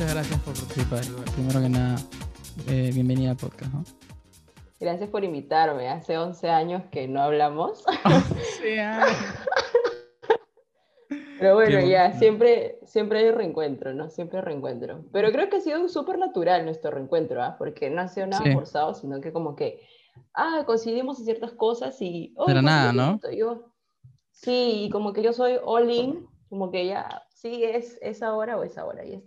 muchas gracias por participar. Primero que nada, eh, bienvenida al podcast. ¿no? Gracias por invitarme. Hace 11 años que no hablamos. Pero bueno, ya, siempre, siempre hay reencuentro, ¿no? Siempre reencuentro. Pero creo que ha sido súper natural nuestro reencuentro, ¿ah? Porque no ha sido nada forzado, sino que como que, ah, coincidimos en ciertas cosas y... Oh, Pero nada, ¿no? Yo, sí, y como que yo soy all in, como que ya, sí, es, es ahora o es ahora, y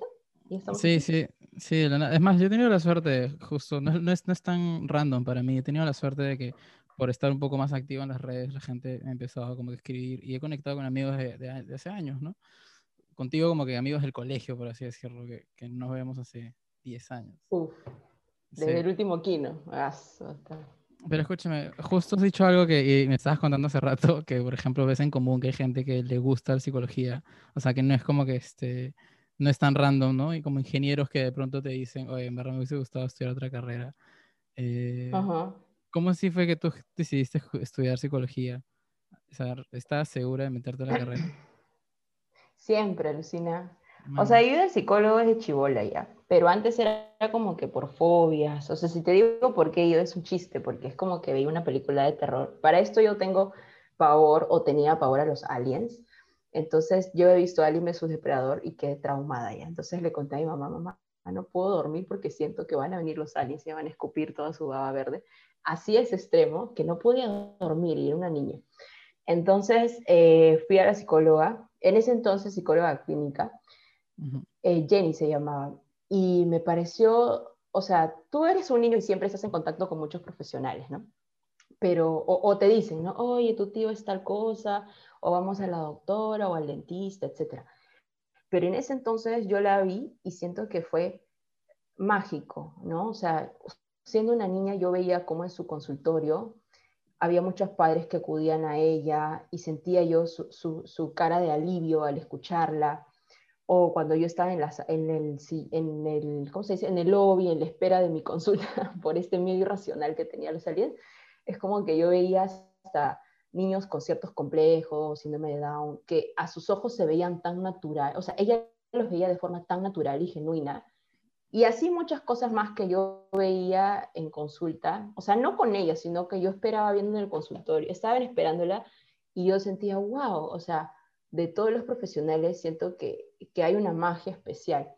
ya está. Sí, sí, sí. Es más, yo he tenido la suerte, justo, no, no, es, no es tan random para mí, he tenido la suerte de que por estar un poco más activo en las redes, la gente ha empezado como a escribir y he conectado con amigos de, de, hace años, ¿no? Contigo como que amigos del colegio, por así decirlo, que, que nos vemos hace 10 años. Uf, desde el último kino. Pero escúchame, justo has dicho algo que me estabas contando hace rato, que por ejemplo ves en común que hay gente que le gusta la psicología, o sea, que no es como que este, no es tan random, ¿no? Y como ingenieros que de pronto te dicen, oye, en verdad me hubiese gustado estudiar otra carrera. Eh, Ajá. ¿Cómo así fue que tú decidiste estudiar psicología? ¿Estás segura de meterte en la carrera? Siempre, Lucina. O sea, yo de psicólogo desde chivola ya, pero antes era como que por fobias. O sea, si te digo por qué, yo es un chiste, porque es como que veía una película de terror. Para esto yo tengo pavor o tenía pavor a los aliens. Entonces yo he visto a Alien vs Depredador y quedé traumada ya. Entonces le conté a mi mamá, mamá, no puedo dormir porque siento que van a venir los aliens y me van a escupir toda su baba verde así es extremo que no podía dormir y era una niña. Entonces eh, fui a la psicóloga, en ese entonces psicóloga clínica, eh, Jenny se llamaba, y me pareció, o sea, tú eres un niño y siempre estás en contacto con muchos profesionales, ¿no? Pero, o, te dicen, ¿no? Oye, tu tío es tal cosa, o vamos a la doctora o al dentista, etc. Pero en ese entonces yo la vi y siento que fue mágico, ¿no? O sea, siendo una niña yo veía cómo en su consultorio había muchos padres que acudían a ella y sentía yo su, cara de alivio al escucharla. O cuando yo estaba en, en, el, en, el, ¿cómo se dice? en el lobby, en la espera de mi consulta por este miedo irracional que tenía los aliens, es como que yo veía hasta niños con ciertos complejos, síndrome de Down, que a sus ojos se veían tan natural, o sea, ella los veía de forma tan natural y genuina, y así muchas cosas más que yo veía en consulta, o sea, no con ella, sino que yo esperaba viendo en el consultorio, estaban esperándola y yo sentía, wow, o sea, de todos los profesionales siento que, que hay una magia especial.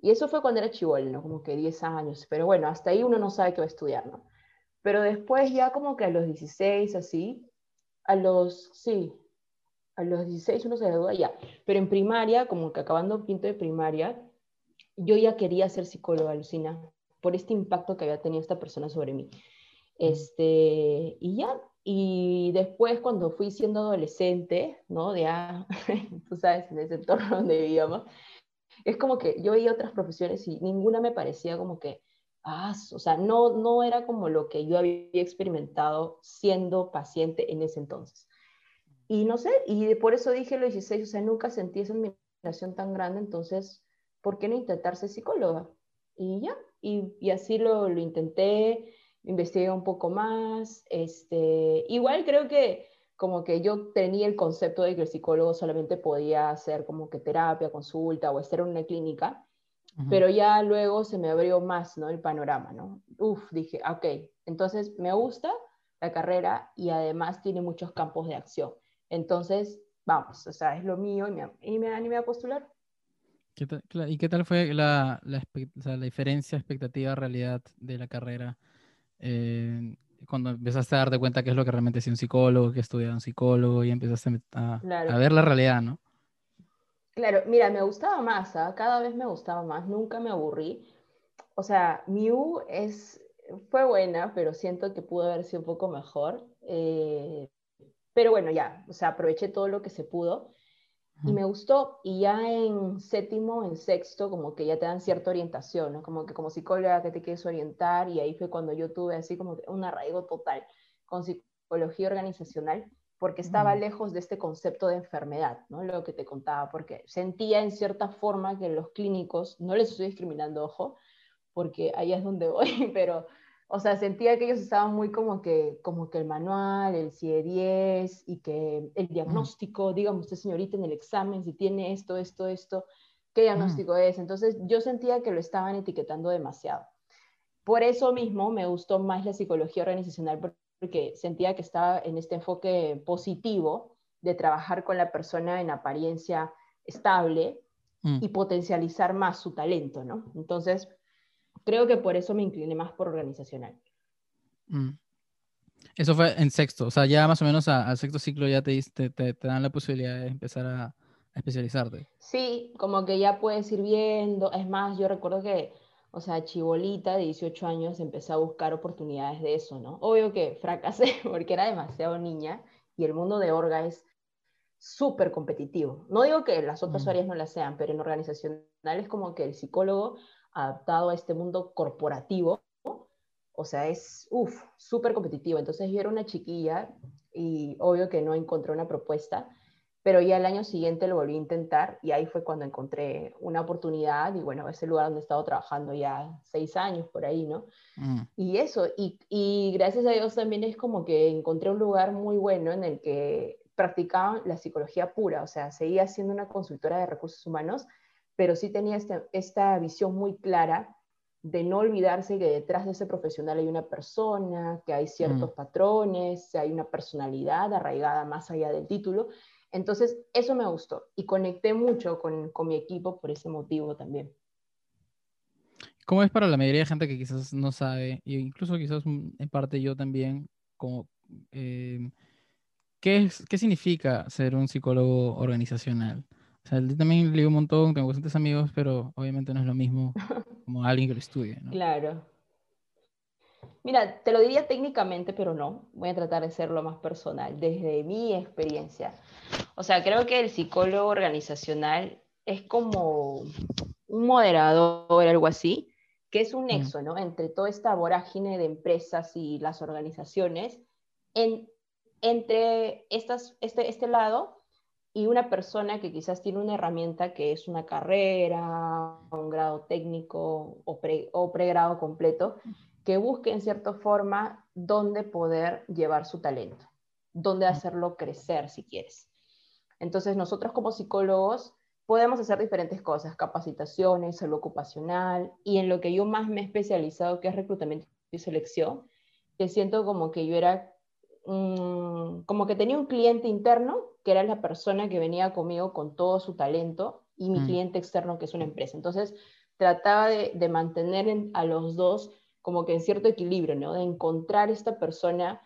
Y eso fue cuando era chivol, ¿no? Como que 10 años, pero bueno, hasta ahí uno no sabe qué va a estudiar, ¿no? Pero después ya como que a los 16, así, a los, sí, a los 16 uno se gradúa ya, pero en primaria, como que acabando quinto de primaria, yo ya quería ser psicóloga, Lucina, por este impacto que había tenido esta persona sobre mí. Este, y ya, y después cuando fui siendo adolescente, ¿no? Ya, tú sabes, en ese entorno donde vivíamos, es como que yo veía otras profesiones y ninguna me parecía como que, ah, o sea, no, no era como lo que yo había experimentado siendo paciente en ese entonces. Y no sé, y por eso dije los 16, o sea, nunca sentí esa admiración tan grande, entonces ¿por qué no intentar ser psicóloga? Y ya, y, así lo, lo, intenté, investigué un poco más, este, igual creo que como que yo tenía el concepto de que el psicólogo solamente podía hacer como que terapia, consulta o estar en una clínica, pero ya luego se me abrió más, ¿no? El panorama, ¿no? Uf, dije, ok, entonces me gusta la carrera y además tiene muchos campos de acción. Entonces, vamos, o sea, es lo mío y me, y me animé a postular. ¿Y qué tal fue la, la, la diferencia expectativa-realidad de la carrera? Eh, cuando empezaste a darte cuenta qué es lo que realmente es un psicólogo, que estudia un psicólogo y empezaste a, a, ver la realidad, ¿no? Claro, mira, me gustaba más, ¿ah? cada vez me gustaba más, nunca me aburrí. O sea, U es, fue buena, pero siento que pudo haber sido un poco mejor. Eh, pero bueno, ya, o sea, aproveché todo lo que se pudo y me gustó, y ya en séptimo, en sexto, como que ya te dan cierta orientación, ¿no? Como que como psicóloga que te quieres orientar, y ahí fue cuando yo tuve así como un arraigo total con psicología organizacional, porque estaba lejos de este concepto de enfermedad, ¿no? Lo que te contaba, porque sentía en cierta forma que los clínicos, no les estoy discriminando, ojo, porque ahí es donde voy, pero o sea, sentía que ellos estaban muy como que, como que el manual, el CIE 10 y que el diagnóstico, digamos usted señorita en el examen, si tiene esto, esto, esto, qué diagnóstico es. Entonces yo sentía que lo estaban etiquetando demasiado. Por eso mismo me gustó más la psicología organizacional porque sentía que estaba en este enfoque positivo de trabajar con la persona en apariencia estable mm. y potencializar más su talento, ¿no? Entonces, creo que por eso me incliné más por organizacional. Mm. Eso fue en sexto, o sea, ya más o menos al sexto ciclo ya te, te, te, dan la posibilidad de empezar a, especializarte. Sí, como que ya puedes ir viendo, es más, yo recuerdo que, o sea, chibolita de 18 años empecé a buscar oportunidades de eso, ¿no? Obvio que fracasé porque era demasiado niña y el mundo de Orga es súper competitivo. No digo que las otras mm. áreas no las sean, pero en organizacional es como que el psicólogo adaptado a este mundo corporativo o sea, es, uff, súper competitivo. Entonces yo era una chiquilla y obvio que no encontré una propuesta, pero ya el año siguiente lo volví a intentar y ahí fue cuando encontré una oportunidad y bueno, ese lugar donde he estado trabajando ya seis años por ahí, ¿no? Mm. Y eso, y, y gracias a Dios también es como que encontré un lugar muy bueno en el que practicaban la psicología pura, o sea, seguía siendo una consultora de recursos humanos, pero sí tenía esta, esta visión muy clara de no olvidarse que detrás de ese profesional hay una persona, que hay ciertos mm. patrones, hay una personalidad arraigada más allá del título. Entonces, eso me gustó y conecté mucho con, con mi equipo por ese motivo también. ¿Cómo es para la mayoría de gente que quizás no sabe, e incluso quizás en parte yo también, como, eh, ¿qué, es, ¿qué significa ser un psicólogo organizacional? O sea, yo también leo un montón, tengo bastantes amigos, pero obviamente no es lo mismo como alguien que lo estudie, ¿no? Claro. Mira, te lo diría técnicamente, pero no. Voy a tratar de ser lo más personal, desde mi experiencia. O sea, creo que el psicólogo organizacional es como un moderador, algo así, que es un mm. nexo, ¿no? Entre toda esta vorágine de empresas y las organizaciones, en, entre estas, este, este lado y una persona que quizás tiene una herramienta que es una carrera, un grado técnico o, o pregrado completo, que busque en cierta forma dónde poder llevar su talento, dónde hacerlo crecer si quieres. Entonces nosotros como psicólogos podemos hacer diferentes cosas, capacitaciones, salud ocupacional, y en lo que yo más me he especializado, que es reclutamiento y selección, que siento como que yo era, como que tenía un cliente interno que era la persona que venía conmigo con todo su talento, y mi mm. cliente externo, que es una empresa. Entonces, trataba de, mantener a los dos como que en cierto equilibrio, ¿no? De encontrar esta persona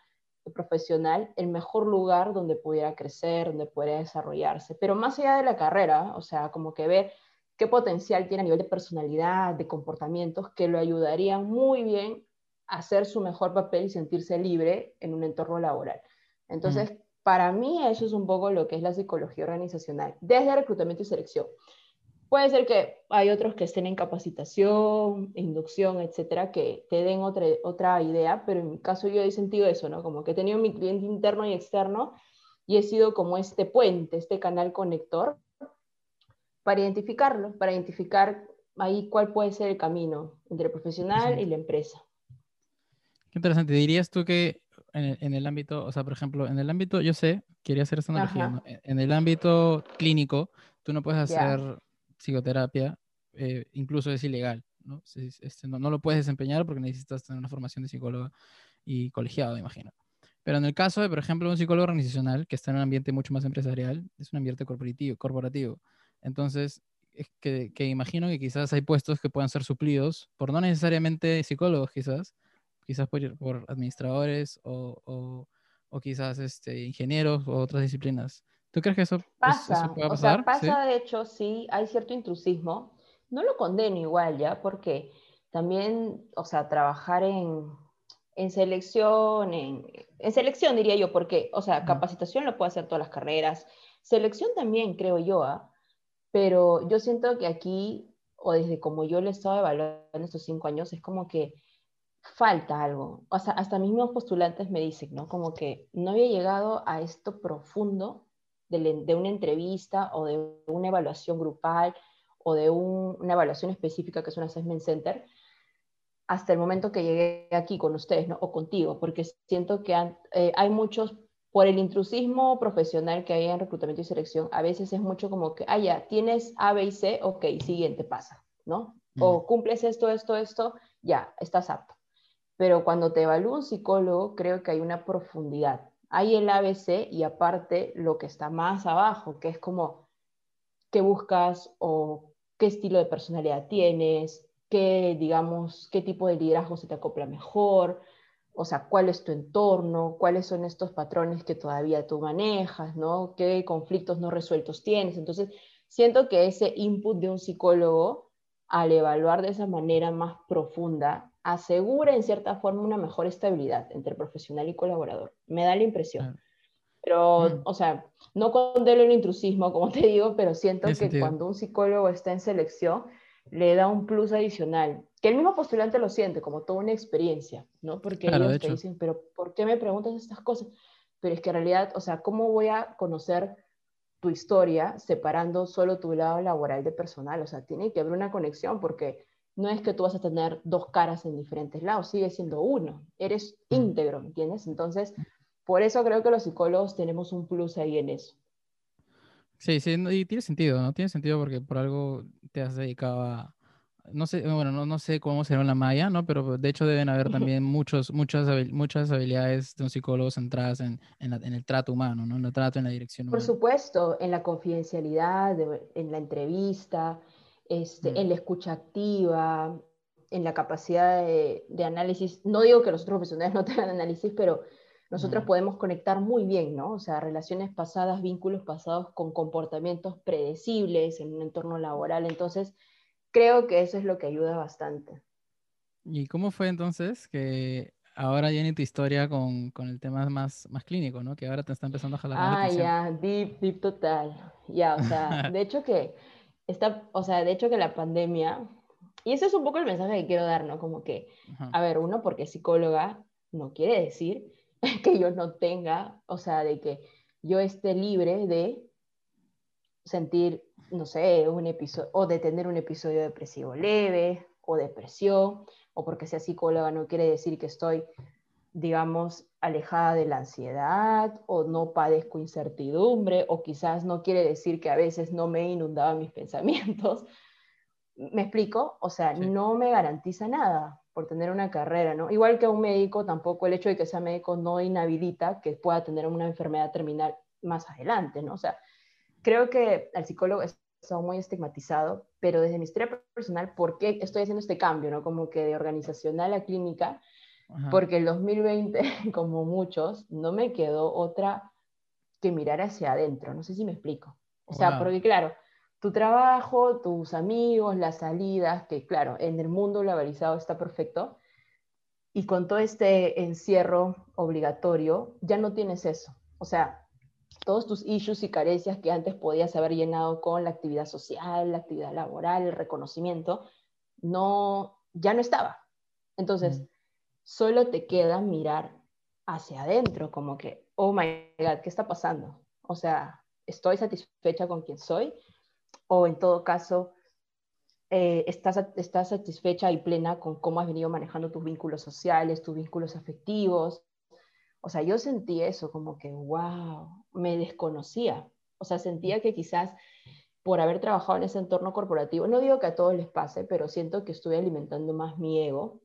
profesional el mejor lugar donde pudiera crecer, donde pudiera desarrollarse. Pero más allá de la carrera, o sea, como que ver qué potencial tiene a nivel de personalidad, de comportamientos, que lo ayudarían muy bien a hacer su mejor papel y sentirse libre en un entorno laboral. Entonces, para mí eso es un poco lo que es la psicología organizacional, desde reclutamiento y selección. Puede ser que hay otros que estén en capacitación, inducción, etcétera, que te den otra, otra idea, pero en mi caso yo he sentido eso, ¿no? Como que he tenido mi cliente interno y externo y he sido como este puente, este canal conector para identificarlo, para identificar ahí cuál puede ser el camino entre el profesional y la empresa. Qué interesante. ¿Dirías tú que en el, ámbito, o sea, por ejemplo, en el ámbito, yo sé, quería hacer esta analogía, en, el ámbito clínico, tú no puedes hacer psicoterapia, eh, incluso es ilegal, ¿no? Este, ¿no? ¿no? lo puedes desempeñar porque necesitas tener una formación de psicólogo y colegiado, imagino. Pero en el caso de, por ejemplo, un psicólogo organizacional que está en un ambiente mucho más empresarial, es un ambiente corporativo. corporativo. Entonces, es que, que imagino que quizás hay puestos que puedan ser suplidos por no necesariamente psicólogos, quizás, quizás por, por administradores o, o, quizás este, ingenieros o otras disciplinas. ¿Tú crees que eso, pasa? puede pasar? O sea, pasa de hecho, sí, hay cierto intrusismo. No lo condeno igual, ¿ya? Porque también, o sea, trabajar en, en selección, en, en, selección diría yo, porque, o sea, capacitación lo puede hacer todas las carreras, selección también, creo yo, ¿ah? pero yo siento que aquí, o desde como yo lo he estado evaluando estos cinco años, es como que falta algo. O sea, hasta mismos postulantes me dicen, ¿no? Como que no había llegado a esto profundo de, una entrevista o de una evaluación grupal o de una evaluación específica que es un assessment center hasta el momento que llegué aquí con ustedes, ¿no? O contigo, porque siento que eh, hay muchos por el intrusismo profesional que hay en reclutamiento y selección, a veces es mucho como que, ah, ya, tienes A, B y C, ok, siguiente pasa, ¿no? O cumples esto, esto, esto, ya, estás apto. Pero cuando te evalúa un psicólogo, creo que hay una profundidad. Hay el ABC y aparte lo que está más abajo, que es como qué buscas o qué estilo de personalidad tienes, qué, digamos, qué tipo de liderazgo se te acopla mejor, o sea, cuál es tu entorno, cuáles son estos patrones que todavía tú manejas, ¿no? ¿Qué conflictos no resueltos tienes? Entonces, siento que ese input de un psicólogo, al evaluar de esa manera más profunda, asegura en cierta forma una mejor estabilidad entre profesional y colaborador. Me da la impresión. Pero, mm. o sea, no condeno el intrusismo, como te digo, pero siento que cuando un psicólogo está en selección, le da un plus adicional, que el mismo postulante lo siente como toda una experiencia, ¿no? Porque ellos te dicen, pero ¿por qué me preguntas estas cosas? Pero es que en realidad, o sea, ¿cómo voy a conocer tu historia separando solo tu lado laboral de personal? O sea, tiene que haber una conexión porque no es que tú vas a tener dos caras en diferentes lados, sigue siendo uno, eres mm. íntegro, ¿entiendes? Entonces, por eso creo que los psicólogos tenemos un plus ahí en eso. Sí, sí, y tiene sentido, ¿no? Tiene sentido porque por algo te has dedicado a, no sé, bueno, no, no sé cómo será en la maya, ¿no? Pero de hecho deben haber también muchos, muchas, muchas habilidades de un psicólogo centradas en, en, el trato humano, ¿no? En el trato, en la dirección humana. Por supuesto, en la confidencialidad, en la entrevista, este, mm. en la escucha activa, en la capacidad de, de, análisis. No digo que los otros profesionales no tengan análisis, pero nosotros podemos conectar muy bien, ¿no? O sea, relaciones pasadas, vínculos pasados con comportamientos predecibles en un entorno laboral. Entonces, creo que eso es lo que ayuda bastante. ¿Y cómo fue entonces que ahora viene tu historia con, con, el tema más, más clínico, ¿no? Que ahora te está empezando a jalar Ah, ya, deep, deep total. Ya, o sea, de hecho que está, o sea, de hecho que la pandemia, y ese es un poco el mensaje que quiero dar, ¿no? Como que, a ver, uno, porque psicóloga, no quiere decir que yo no tenga, o sea, de que yo esté libre de sentir, no sé, un episodio, o de tener un episodio depresivo leve, o depresión, o porque sea psicóloga no quiere decir que estoy, digamos, alejada de la ansiedad, o no padezco incertidumbre, o quizás no quiere decir que a veces no me inundaban mis pensamientos. ¿Me explico? O sea, no me garantiza nada por tener una carrera, ¿no? Igual que un médico, tampoco el hecho de que sea médico no inhabilita que pueda tener una enfermedad terminal más adelante, ¿no? O sea, creo que el psicólogo está muy estigmatizado, pero desde mi historia personal, ¿por qué estoy haciendo este cambio, ¿no? Como que de organizacional a clínica, porque el 2020, como muchos, no me quedó otra que mirar hacia adentro, no sé si me explico. O sea, porque claro, tu trabajo, tus amigos, las salidas, que claro, en el mundo globalizado está perfecto, y con todo este encierro obligatorio, ya no tienes eso. O sea, todos tus issues y carencias que antes podías haber llenado con la actividad social, la actividad laboral, el reconocimiento, no, ya no estaba. Entonces, solo te queda mirar hacia adentro, como que, oh my God, ¿qué está pasando? O sea, ¿estoy satisfecha con quien soy? o en todo caso, eh, estás, estás satisfecha y plena con cómo has venido manejando tus vínculos sociales, tus vínculos afectivos. O sea, yo sentí eso como que, wow, me desconocía. O sea, sentía que quizás por haber trabajado en ese entorno corporativo, no digo que a todos les pase, pero siento que estuve alimentando más mi ego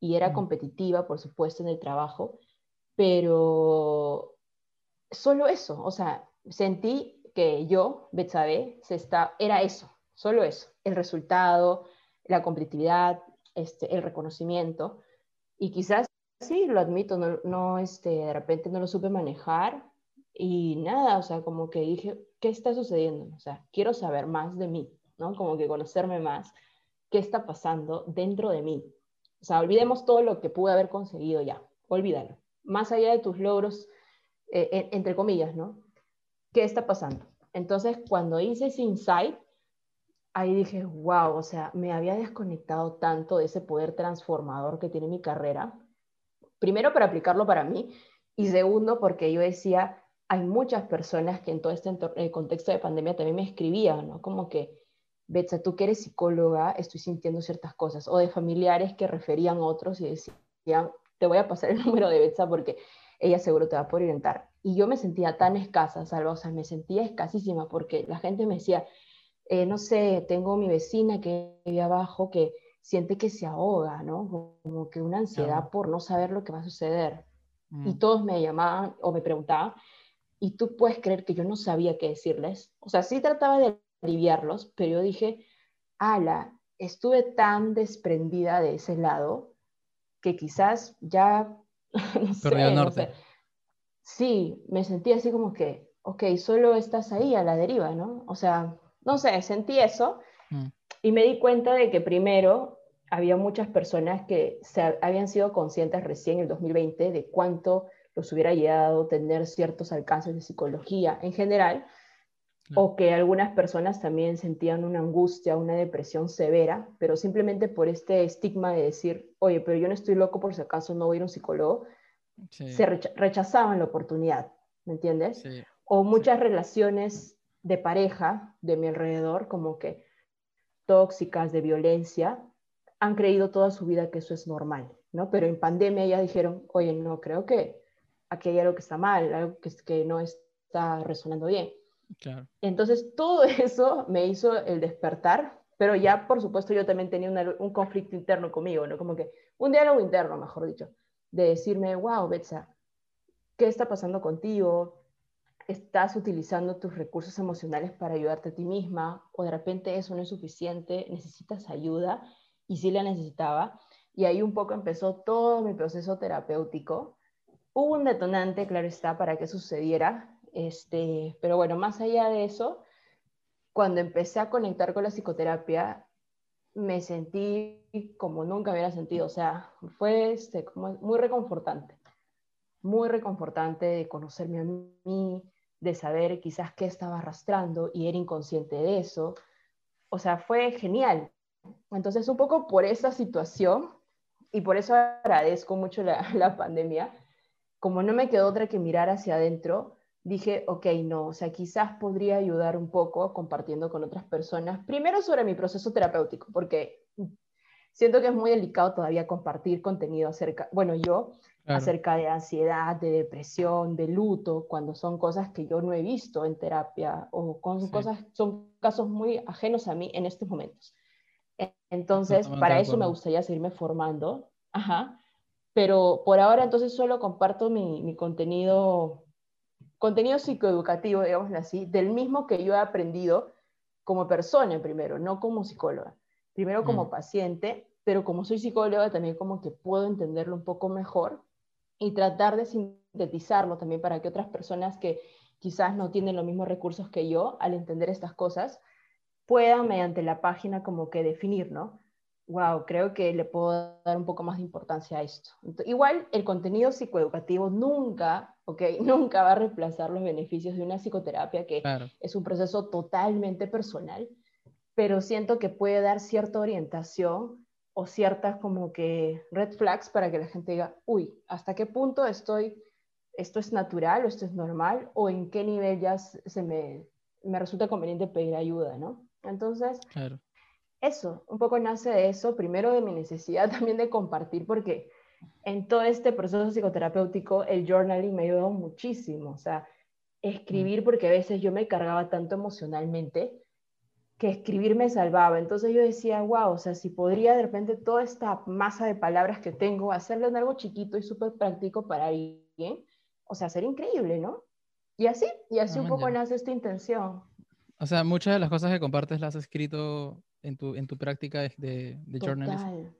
y era competitiva, por supuesto, en el trabajo, pero solo eso, o sea, sentí que yo, Betsabe, se está, era eso, solo eso, el resultado, la competitividad, este, el reconocimiento. Y quizás, sí, lo admito, no, no, este, de repente no lo supe manejar y nada, o sea, como que dije, ¿qué está sucediendo? O sea, quiero saber más de mí, ¿no? Como que conocerme más, qué está pasando dentro de mí. O sea, olvidemos todo lo que pude haber conseguido ya, olvídalo. Más allá de tus logros, eh, entre comillas, ¿no? ¿qué está pasando? Entonces, cuando hice ese insight, ahí dije, wow, o sea, me había desconectado tanto de ese poder transformador que tiene mi carrera. Primero, para aplicarlo para mí, y segundo, porque yo decía, hay muchas personas que en todo este contexto de pandemia también me escribían, ¿no? Como que, Betsa, tú que eres psicóloga, estoy sintiendo ciertas cosas, o de familiares que referían a otros y decían, te voy a pasar el número de Betsa porque ella seguro te va a poder orientar. y yo me sentía tan escasa, Salva, o sea, me sentía escasísima porque la gente me decía, eh, no sé, tengo mi vecina que vive abajo que siente que se ahoga, ¿no? Como que una ansiedad por no saber lo que va a suceder. Y mm. todos me llamaban o me preguntaban, y tú puedes creer que yo no sabía qué decirles. O sea, sí trataba de aliviarlos, pero yo dije, ala, estuve tan desprendida de ese lado que quizás ya, no sé, norte. sí, me sentí así como que, ok, solo estás ahí a la deriva, ¿no? O sea, no sé, sentí eso mm. y me di cuenta de que primero había muchas personas que se habían sido conscientes recién en el 2020 de cuánto los hubiera llegado tener ciertos alcances de psicología en general, o que algunas personas también sentían una angustia, una depresión severa, pero simplemente por este estigma de decir, oye, pero yo no estoy loco por si acaso no voy a ir a un psicólogo, se rechazaban la oportunidad, ¿me entiendes? O muchas relaciones de pareja de mi alrededor, como que tóxicas, de violencia, han creído toda su vida que eso es normal, ¿no? Pero en pandemia ya dijeron, oye, no, creo que aquí hay algo que está mal, algo que, que no está resonando bien. Entonces, todo eso me hizo el despertar, pero ya, por supuesto, yo también tenía un conflicto interno conmigo, ¿no? Como que un diálogo interno, mejor dicho, de decirme, wow, Betsa, ¿qué está pasando contigo? ¿Estás utilizando tus recursos emocionales para ayudarte a ti misma? ¿O de repente eso no es suficiente? ¿Necesitas ayuda? Y sí la necesitaba. Y ahí un poco empezó todo mi proceso terapéutico. Hubo un detonante, claro está, para que sucediera, este, pero bueno, más allá de eso, cuando empecé a conectar con la psicoterapia, me sentí como nunca hubiera sentido, o sea, fue este, muy reconfortante, muy reconfortante de conocerme a mí, de saber quizás qué estaba arrastrando y era inconsciente de eso. O sea, fue genial. Entonces, un poco por esa situación, y por eso agradezco mucho la, la pandemia, como no me quedó otra que mirar hacia adentro, dije, ok, no, o sea, quizás podría ayudar un poco compartiendo con otras personas, primero sobre mi proceso terapéutico, porque siento que es muy delicado todavía compartir contenido acerca, bueno, yo, acerca de ansiedad, de depresión, de luto, cuando son cosas que yo no he visto en terapia o con cosas, son casos muy ajenos a mí en estos momentos. Entonces, para eso me gustaría seguirme formando, ajá, pero por ahora entonces solo comparto mi, mi contenido contenido psicoeducativo, digamos así, del mismo que yo he aprendido como persona primero, no como psicóloga. Primero como mm. paciente, pero como soy psicóloga también como que puedo entenderlo un poco mejor y tratar de sintetizarlo también para que otras personas que quizás no tienen los mismos recursos que yo al entender estas cosas puedan mediante la página como que definir, ¿no? Wow, creo que le puedo dar un poco más de importancia a esto. igual el contenido psicoeducativo nunca ¿ok? Nunca va a reemplazar los beneficios de una psicoterapia, que es un proceso totalmente personal, pero siento que puede dar cierta orientación o ciertas como que red flags para que la gente diga, uy, ¿hasta qué punto estoy, esto es natural o esto es normal? ¿O en qué nivel ya se me, me resulta conveniente pedir ayuda, ¿no? Entonces, eso, un poco nace de eso, primero de mi necesidad también de compartir, porque en todo este proceso psicoterapéutico, el journaling me ayudó muchísimo. O sea, escribir, mm. porque a veces yo me cargaba tanto emocionalmente que escribir me salvaba. Entonces yo decía, wow, o sea, si podría de repente toda esta masa de palabras que tengo, hacerle en algo chiquito y súper práctico para alguien, o sea, sería increíble, ¿no? Y así, y así un poco nace esta intención. O sea, muchas de las cosas que compartes las has escrito en tu, en tu práctica de, de journalism. Total,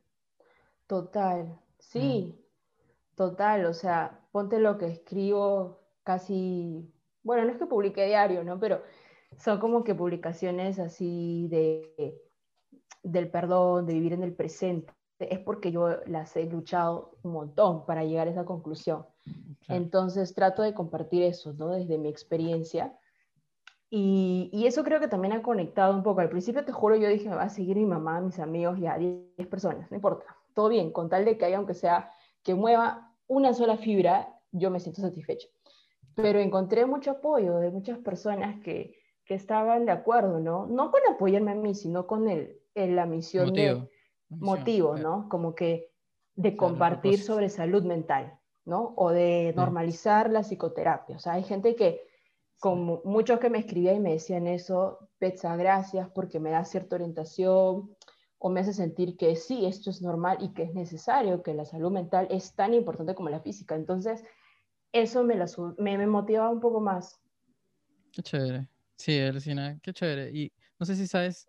total. Sí, total, o sea, ponte lo que escribo casi, bueno, no es que publique diario, ¿no? Pero son como que publicaciones así de, del perdón, de vivir en el presente. Es porque yo las he luchado un montón para llegar a esa conclusión. Entonces trato de compartir eso, ¿no? Desde mi experiencia. Y, y, eso creo que también ha conectado un poco. Al principio, te juro, yo dije, me va a seguir mi mamá, mis amigos, ya 10 personas, no importa todo bien, con tal de que haya, aunque sea, que mueva una sola fibra, yo me siento satisfecha. Pero encontré mucho apoyo de muchas personas que, que estaban de acuerdo, ¿no? No con apoyarme a mí, sino con el, la misión de motivo, ¿no? Como que de compartir sobre salud mental. ¿no? O de normalizar la psicoterapia. O sea, hay gente que, como muchos que me escribían y me decían eso, Petsa, gracias porque me da cierta orientación o me hace sentir que sí, esto es normal y que es necesario, que la salud mental es tan importante como la física. Entonces, eso me, la, me, me motivaba un poco más. Qué chévere. Sí, Lucina, qué chévere. Y no sé si sabes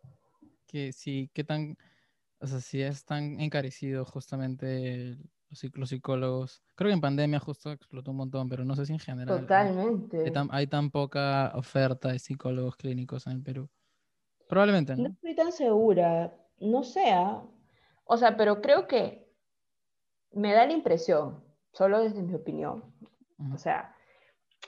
que sí, qué tan, o sea, si es tan encarecido justamente los, psicólogos. Creo que en pandemia justo explotó un montón, pero no sé si en general. Totalmente. Hay tan, hay tan poca oferta de psicólogos clínicos en el Perú. Probablemente, ¿no? No estoy tan segura no sea, o sea, pero creo que me da la impresión, solo desde mi opinión, o sea,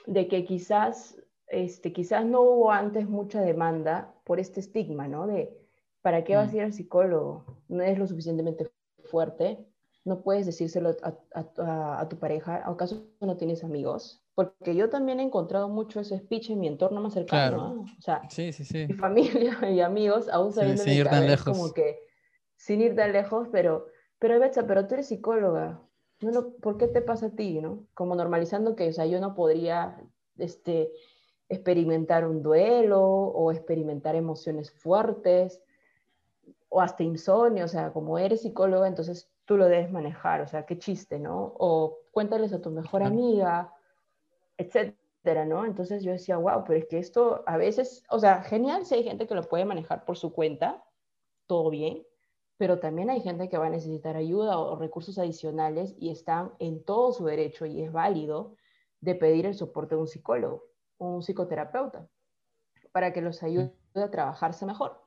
de que quizás, este, quizás no hubo antes mucha demanda por este estigma, ¿no? De, ¿para qué vas a ir al psicólogo? No es lo suficientemente fuerte, no puedes decírselo a, tu pareja, ¿acaso no tienes amigos? Porque yo también he encontrado mucho ese speech en mi entorno más cercano, o sea, mi familia y amigos, aún sabiendo sin ir tan lejos. como que, sin ir tan lejos, pero, pero Betsa, pero tú eres psicóloga, no, ¿por qué te pasa a ti, no? Como normalizando que, o sea, yo no podría, este, experimentar un duelo o experimentar emociones fuertes o hasta insomnio, o sea, como eres psicóloga, entonces tú lo debes manejar, o sea, qué chiste, ¿no? O cuéntales a tu mejor amiga, etcétera, ¿no? Entonces yo decía, wow, pero es que esto a veces, o sea, genial si hay gente que lo puede manejar por su cuenta, todo bien, pero también hay gente que va a necesitar ayuda o, recursos adicionales y están en todo su derecho y es válido de pedir el soporte de un psicólogo o un psicoterapeuta para que los ayude a trabajarse mejor.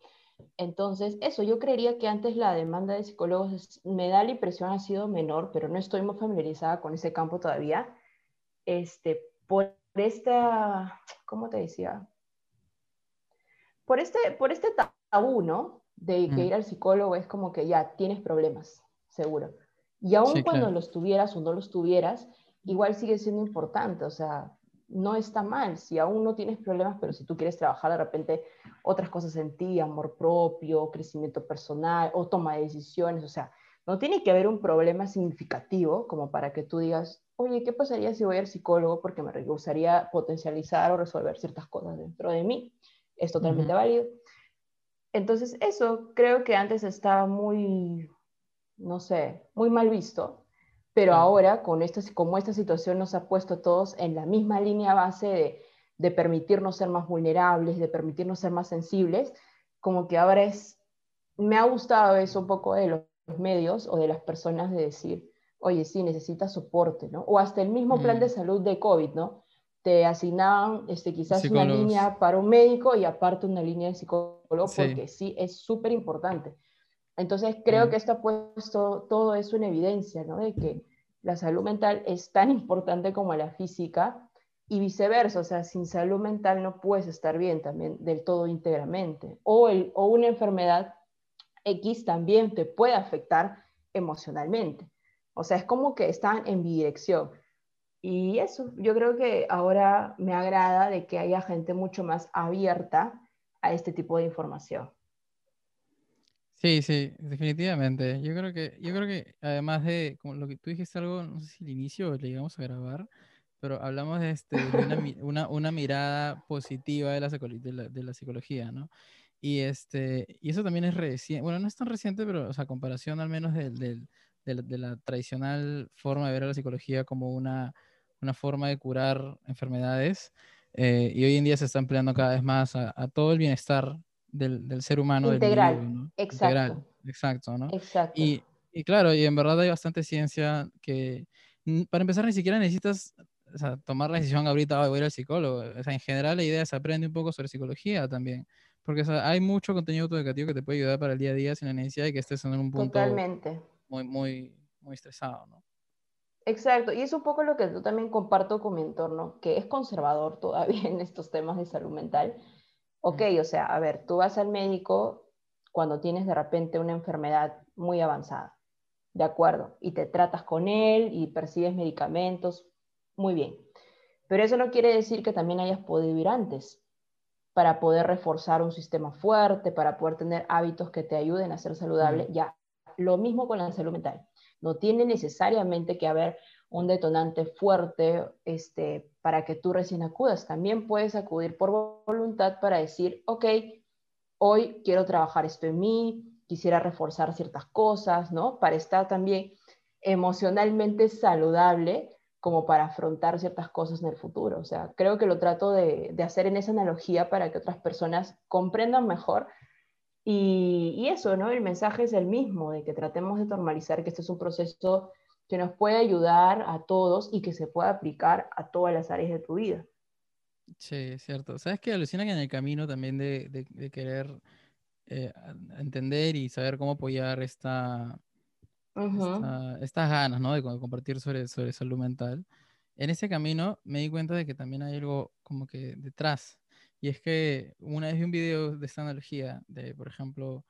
Entonces, eso, yo creería que antes la demanda de psicólogos, me da la impresión, ha sido menor, pero no estoy muy familiarizada con ese campo todavía. Este, por esta, ¿cómo te decía? Por este, por este tabú, ¿no? De que ir al psicólogo es como que ya tienes problemas, seguro. Y aun cuando los tuvieras o no los tuvieras, igual sigue siendo importante, o sea, no está mal. Si aún no tienes problemas, pero si tú quieres trabajar de repente otras cosas en ti, amor propio, crecimiento personal o toma de decisiones, o sea, no tiene que haber un problema significativo como para que tú digas, oye, ¿qué pasaría si voy al psicólogo porque me gustaría potencializar o resolver ciertas cosas dentro de mí? Es totalmente válido. Entonces, eso creo que antes estaba muy, no sé, muy mal visto pero ahora, con esta, como esta situación nos ha puesto a todos en la misma línea base de, de permitirnos ser más vulnerables, de permitirnos ser más sensibles, como que ahora es, me ha gustado eso un poco de los medios o de las personas de decir, oye, sí, necesitas soporte, ¿no? O hasta el mismo plan de mm. salud de COVID, ¿no? Te asignaban este, quizás una línea para un médico y aparte una línea de psicólogo, porque sí es súper importante. Entonces creo que esto ha puesto todo eso en evidencia, ¿no? De que la salud mental es tan importante como la física y viceversa, o sea, sin salud mental no puedes estar bien también del todo íntegramente. O, el, o una enfermedad X también te puede afectar emocionalmente. O sea, es como que están en bidirección. Y eso, yo creo que ahora me agrada de que haya gente mucho más abierta a este tipo de información. Sí, sí, definitivamente. Yo creo que, yo creo que además de, como lo que tú dijiste algo, no sé si al inicio le llegamos a grabar, pero hablamos de, este, una, una, mirada positiva de la, de la, psicología, ¿no? Y, este, y eso también es reciente, bueno, no es tan reciente, pero, o sea, comparación al menos de, de, la tradicional forma de ver a la psicología como una, una forma de curar enfermedades. Eh, y hoy en día se está empleando cada vez más a, a todo el bienestar del, del ser humano. Integral, exacto. exacto, ¿no? Exacto. Y, y, claro, y en verdad hay bastante ciencia que, para empezar, ni siquiera necesitas o sea, tomar la decisión ahorita, voy a ir al psicólogo. O sea, en general la idea es aprender un poco sobre psicología también. Porque o sea, hay mucho contenido autoeducativo que te puede ayudar para el día a día sin la necesidad de que estés en un punto Totalmente. muy, muy, muy estresado, ¿no? Exacto, y es un poco lo que yo también comparto con mi entorno, que es conservador todavía en estos temas de salud mental, Ok, o sea, a ver, tú vas al médico cuando tienes de repente una enfermedad muy avanzada, ¿de acuerdo? Y te tratas con él y percibes medicamentos, muy bien. Pero eso no quiere decir que también hayas podido ir antes para poder reforzar un sistema fuerte, para poder tener hábitos que te ayuden a ser saludable. Ya, lo mismo con la salud mental. No tiene necesariamente que haber un detonante fuerte este, para que tú recién acudas. También puedes acudir por voluntad para decir, ok, hoy quiero trabajar esto en mí, quisiera reforzar ciertas cosas, ¿no? Para estar también emocionalmente saludable como para afrontar ciertas cosas en el futuro. O sea, creo que lo trato de, hacer en esa analogía para que otras personas comprendan mejor. Y, y, eso, ¿no? El mensaje es el mismo, de que tratemos de normalizar que este es un proceso que nos puede ayudar a todos y que se pueda aplicar a todas las áreas de tu vida. Sí, es cierto. ¿Sabes qué? Alucina que en el camino también de, de, querer eh, entender y saber cómo apoyar esta, estas ganas, ¿no? De compartir sobre, sobre salud mental. En ese camino me di cuenta de que también hay algo como que detrás. Y es que una vez vi un video de esta analogía, de, por ejemplo,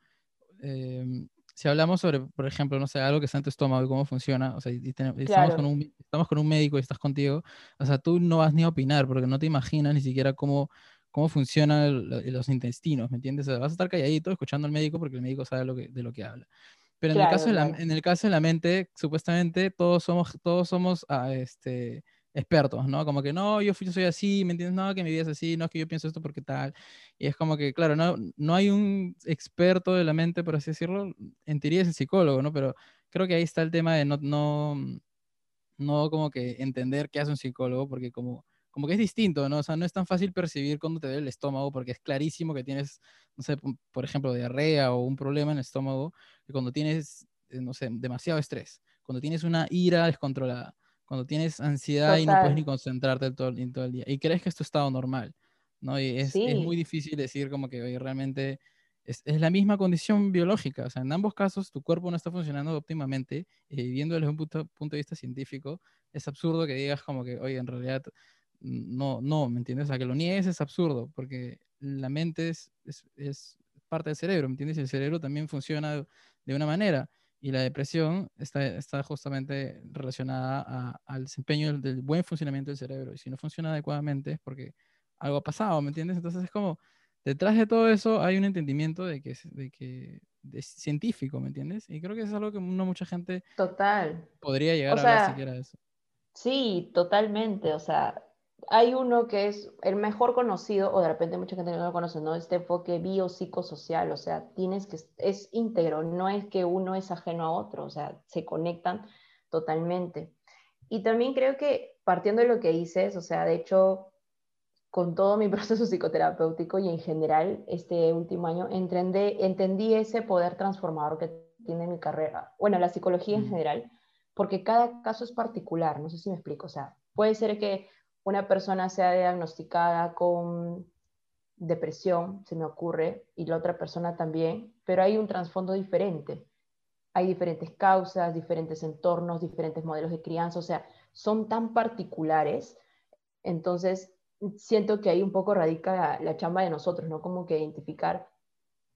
em, si hablamos sobre, por ejemplo, no sé, algo que está en tu estómago y cómo funciona, o sea, estamos, con un, estamos con un médico y estás contigo, o sea, tú no vas ni a opinar porque no te imaginas ni siquiera cómo, cómo funcionan los intestinos, ¿me entiendes? vas a estar calladito escuchando al médico porque el médico sabe lo que, de lo que habla. Pero en, el caso de la, en el caso de la mente, supuestamente todos somos, todos somos ah, este, expertos, ¿no? Como que no, yo, soy así, ¿me entiendes? No, que mi vida es así, no, es que yo pienso esto porque tal. Y es como que, claro, no, no hay un experto de la mente, por así decirlo, en teoría es el psicólogo, ¿no? Pero creo que ahí está el tema de no, no, no como que entender qué hace un psicólogo, porque como, como que es distinto, ¿no? O sea, no es tan fácil percibir cuando te duele el estómago, porque es clarísimo que tienes, no sé, por ejemplo, diarrea o un problema en el estómago, que cuando tienes, eh, no sé, demasiado estrés, cuando tienes una ira descontrolada cuando tienes ansiedad y no puedes ni concentrarte todo, en todo el día. Y crees que es tu estado normal, ¿no? Y es, es muy difícil decir como que, oye, realmente es, es, la misma condición biológica. O sea, en ambos casos tu cuerpo no está funcionando óptimamente. Y viendo desde un punto, punto, de vista científico, es absurdo que digas como que, oye, en realidad no, no, ¿me entiendes? O sea, que lo niegues es absurdo, porque la mente es, es, es parte del cerebro, ¿me entiendes? Y el cerebro también funciona de una manera. Y la depresión está, está justamente relacionada al desempeño del, buen funcionamiento del cerebro. Y si no funciona adecuadamente es porque algo ha pasado, ¿me entiendes? Entonces es como, detrás de todo eso hay un entendimiento de que, de que es científico, ¿me entiendes? Y creo que es algo que no mucha gente Total. podría llegar a hablar siquiera de eso. Sí, totalmente. O sea, hay uno que es el mejor conocido, o de repente mucha gente no lo conoce, ¿no? Este enfoque biopsicosocial, o sea, tienes que, es íntegro, no es que uno es ajeno a otro, o sea, se conectan totalmente. Y también creo que partiendo de lo que dices, o sea, de hecho, con todo mi proceso psicoterapéutico y en general este último año, entendí, entendí ese poder transformador que tiene mi carrera, bueno, la psicología en general, porque cada caso es particular, no sé si me explico, o sea, puede ser que una persona sea diagnosticada con depresión, se me ocurre, y la otra persona también, pero hay un trasfondo diferente. Hay diferentes causas, diferentes entornos, diferentes modelos de crianza, o sea, son tan particulares. Entonces, siento que ahí un poco radica la, chamba de nosotros, ¿no? Como que identificar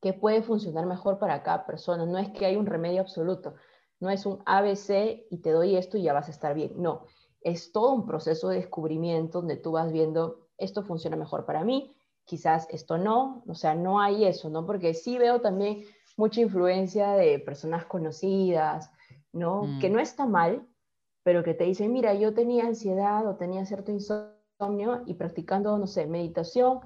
qué puede funcionar mejor para cada persona. No es que hay un remedio absoluto, no es un ABC y te doy esto y ya vas a estar bien. No, es todo un proceso de descubrimiento donde tú vas viendo, esto funciona mejor para mí, quizás esto no, o sea, no hay eso, ¿no? Porque sí veo también mucha influencia de personas conocidas, ¿no? Mm. Que no está mal, pero que te dicen, mira, yo tenía ansiedad o tenía cierto insomnio y practicando, no sé, meditación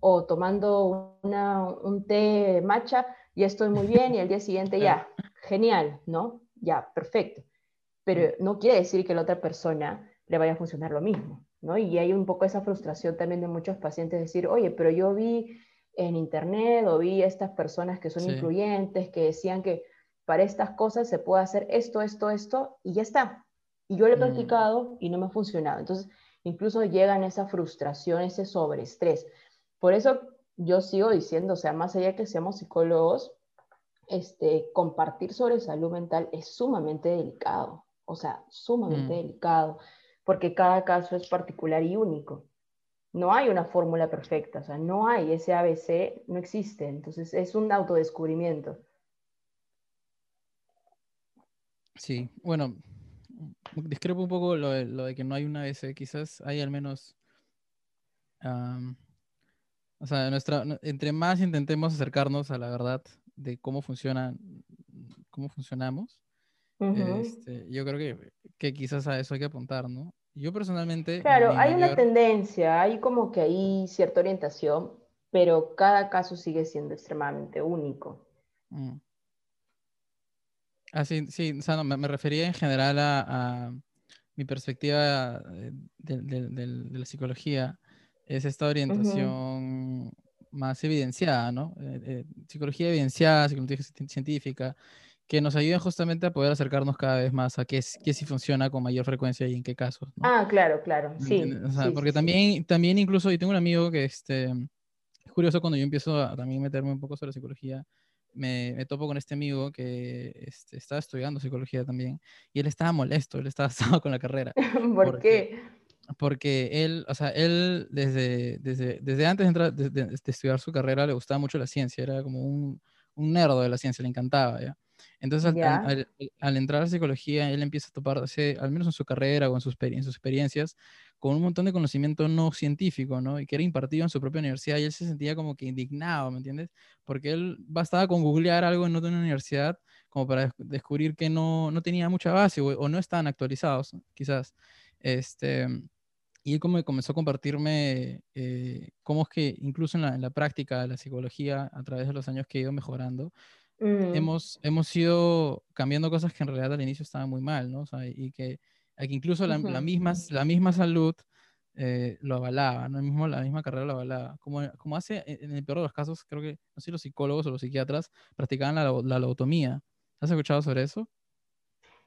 o tomando un té matcha, ya estoy muy bien y al día siguiente ya, genial, ¿no? Ya, perfecto pero no quiere decir que la otra persona le vaya a funcionar lo mismo, ¿no? Y hay un poco esa frustración también de muchos pacientes decir, oye, pero yo vi en internet o vi estas personas que son influyentes que decían que para estas cosas se puede hacer esto, esto, esto y ya está. Y yo lo he mm. practicado y no me ha funcionado. Entonces, incluso llegan esa frustración, ese sobreestrés. Por eso yo sigo diciendo, o sea, más allá que seamos psicólogos, este, compartir sobre salud mental es sumamente delicado o sea, sumamente mm. delicado, porque cada caso es particular y único. No hay una fórmula perfecta, o sea, no hay ese ABC, no existe, entonces es un autodescubrimiento. Sí, bueno, discrepo un poco lo de, lo de que no hay un ABC, quizás hay al menos, o sea, nuestra, entre más intentemos acercarnos a la verdad de cómo funciona, cómo funcionamos, este, yo creo que, que quizás a eso hay que apuntar, ¿no? Yo personalmente... Claro, hay una tendencia, hay como que hay cierta orientación, pero cada caso sigue siendo extremadamente único. Mm. Ah, sí, sí, o sea, no, me, refería en general a, mi perspectiva de, la psicología, es esta orientación más evidenciada, ¿no? Eh, eh, psicología evidenciada, psicología científica, que nos ayuda justamente a poder acercarnos cada vez más a qué, qué sí funciona con mayor frecuencia y en qué casos. Ah, claro, claro, sí. porque también, también incluso, y tengo un amigo que este, es curioso cuando yo empiezo a también meterme un poco sobre psicología, me, me topo con este amigo que este, estaba estudiando psicología también, y él estaba molesto, él estaba asado con la carrera. ¿Por qué? Porque él, o sea, él desde, desde, desde antes de, entrar, de, estudiar su carrera le gustaba mucho la ciencia, era como un, un nerdo de la ciencia, le encantaba, ¿ya? Entonces, al, entrar a psicología, él empieza a toparse, al menos en su carrera o en sus, en sus experiencias, con un montón de conocimiento no científico, ¿no? Y que era impartido en su propia universidad y él se sentía como que indignado, ¿me entiendes? Porque él bastaba con googlear algo en otra universidad como para descubrir que no, no tenía mucha base o, no estaban actualizados, quizás. Este, y él como comenzó a compartirme eh, cómo es que incluso en la, en la práctica de la psicología, a través de los años que he ido mejorando, Mm. hemos, hemos ido cambiando cosas que en realidad al inicio estaban muy mal, ¿no? O sea, y que, que incluso la, la, misma, la misma salud eh, lo avalaba, ¿no? mismo, la misma carrera lo avalaba. Como, como hace, en el peor de los casos, creo que, no sé si los psicólogos o los psiquiatras practicaban la, la lobotomía. ¿Has escuchado sobre eso?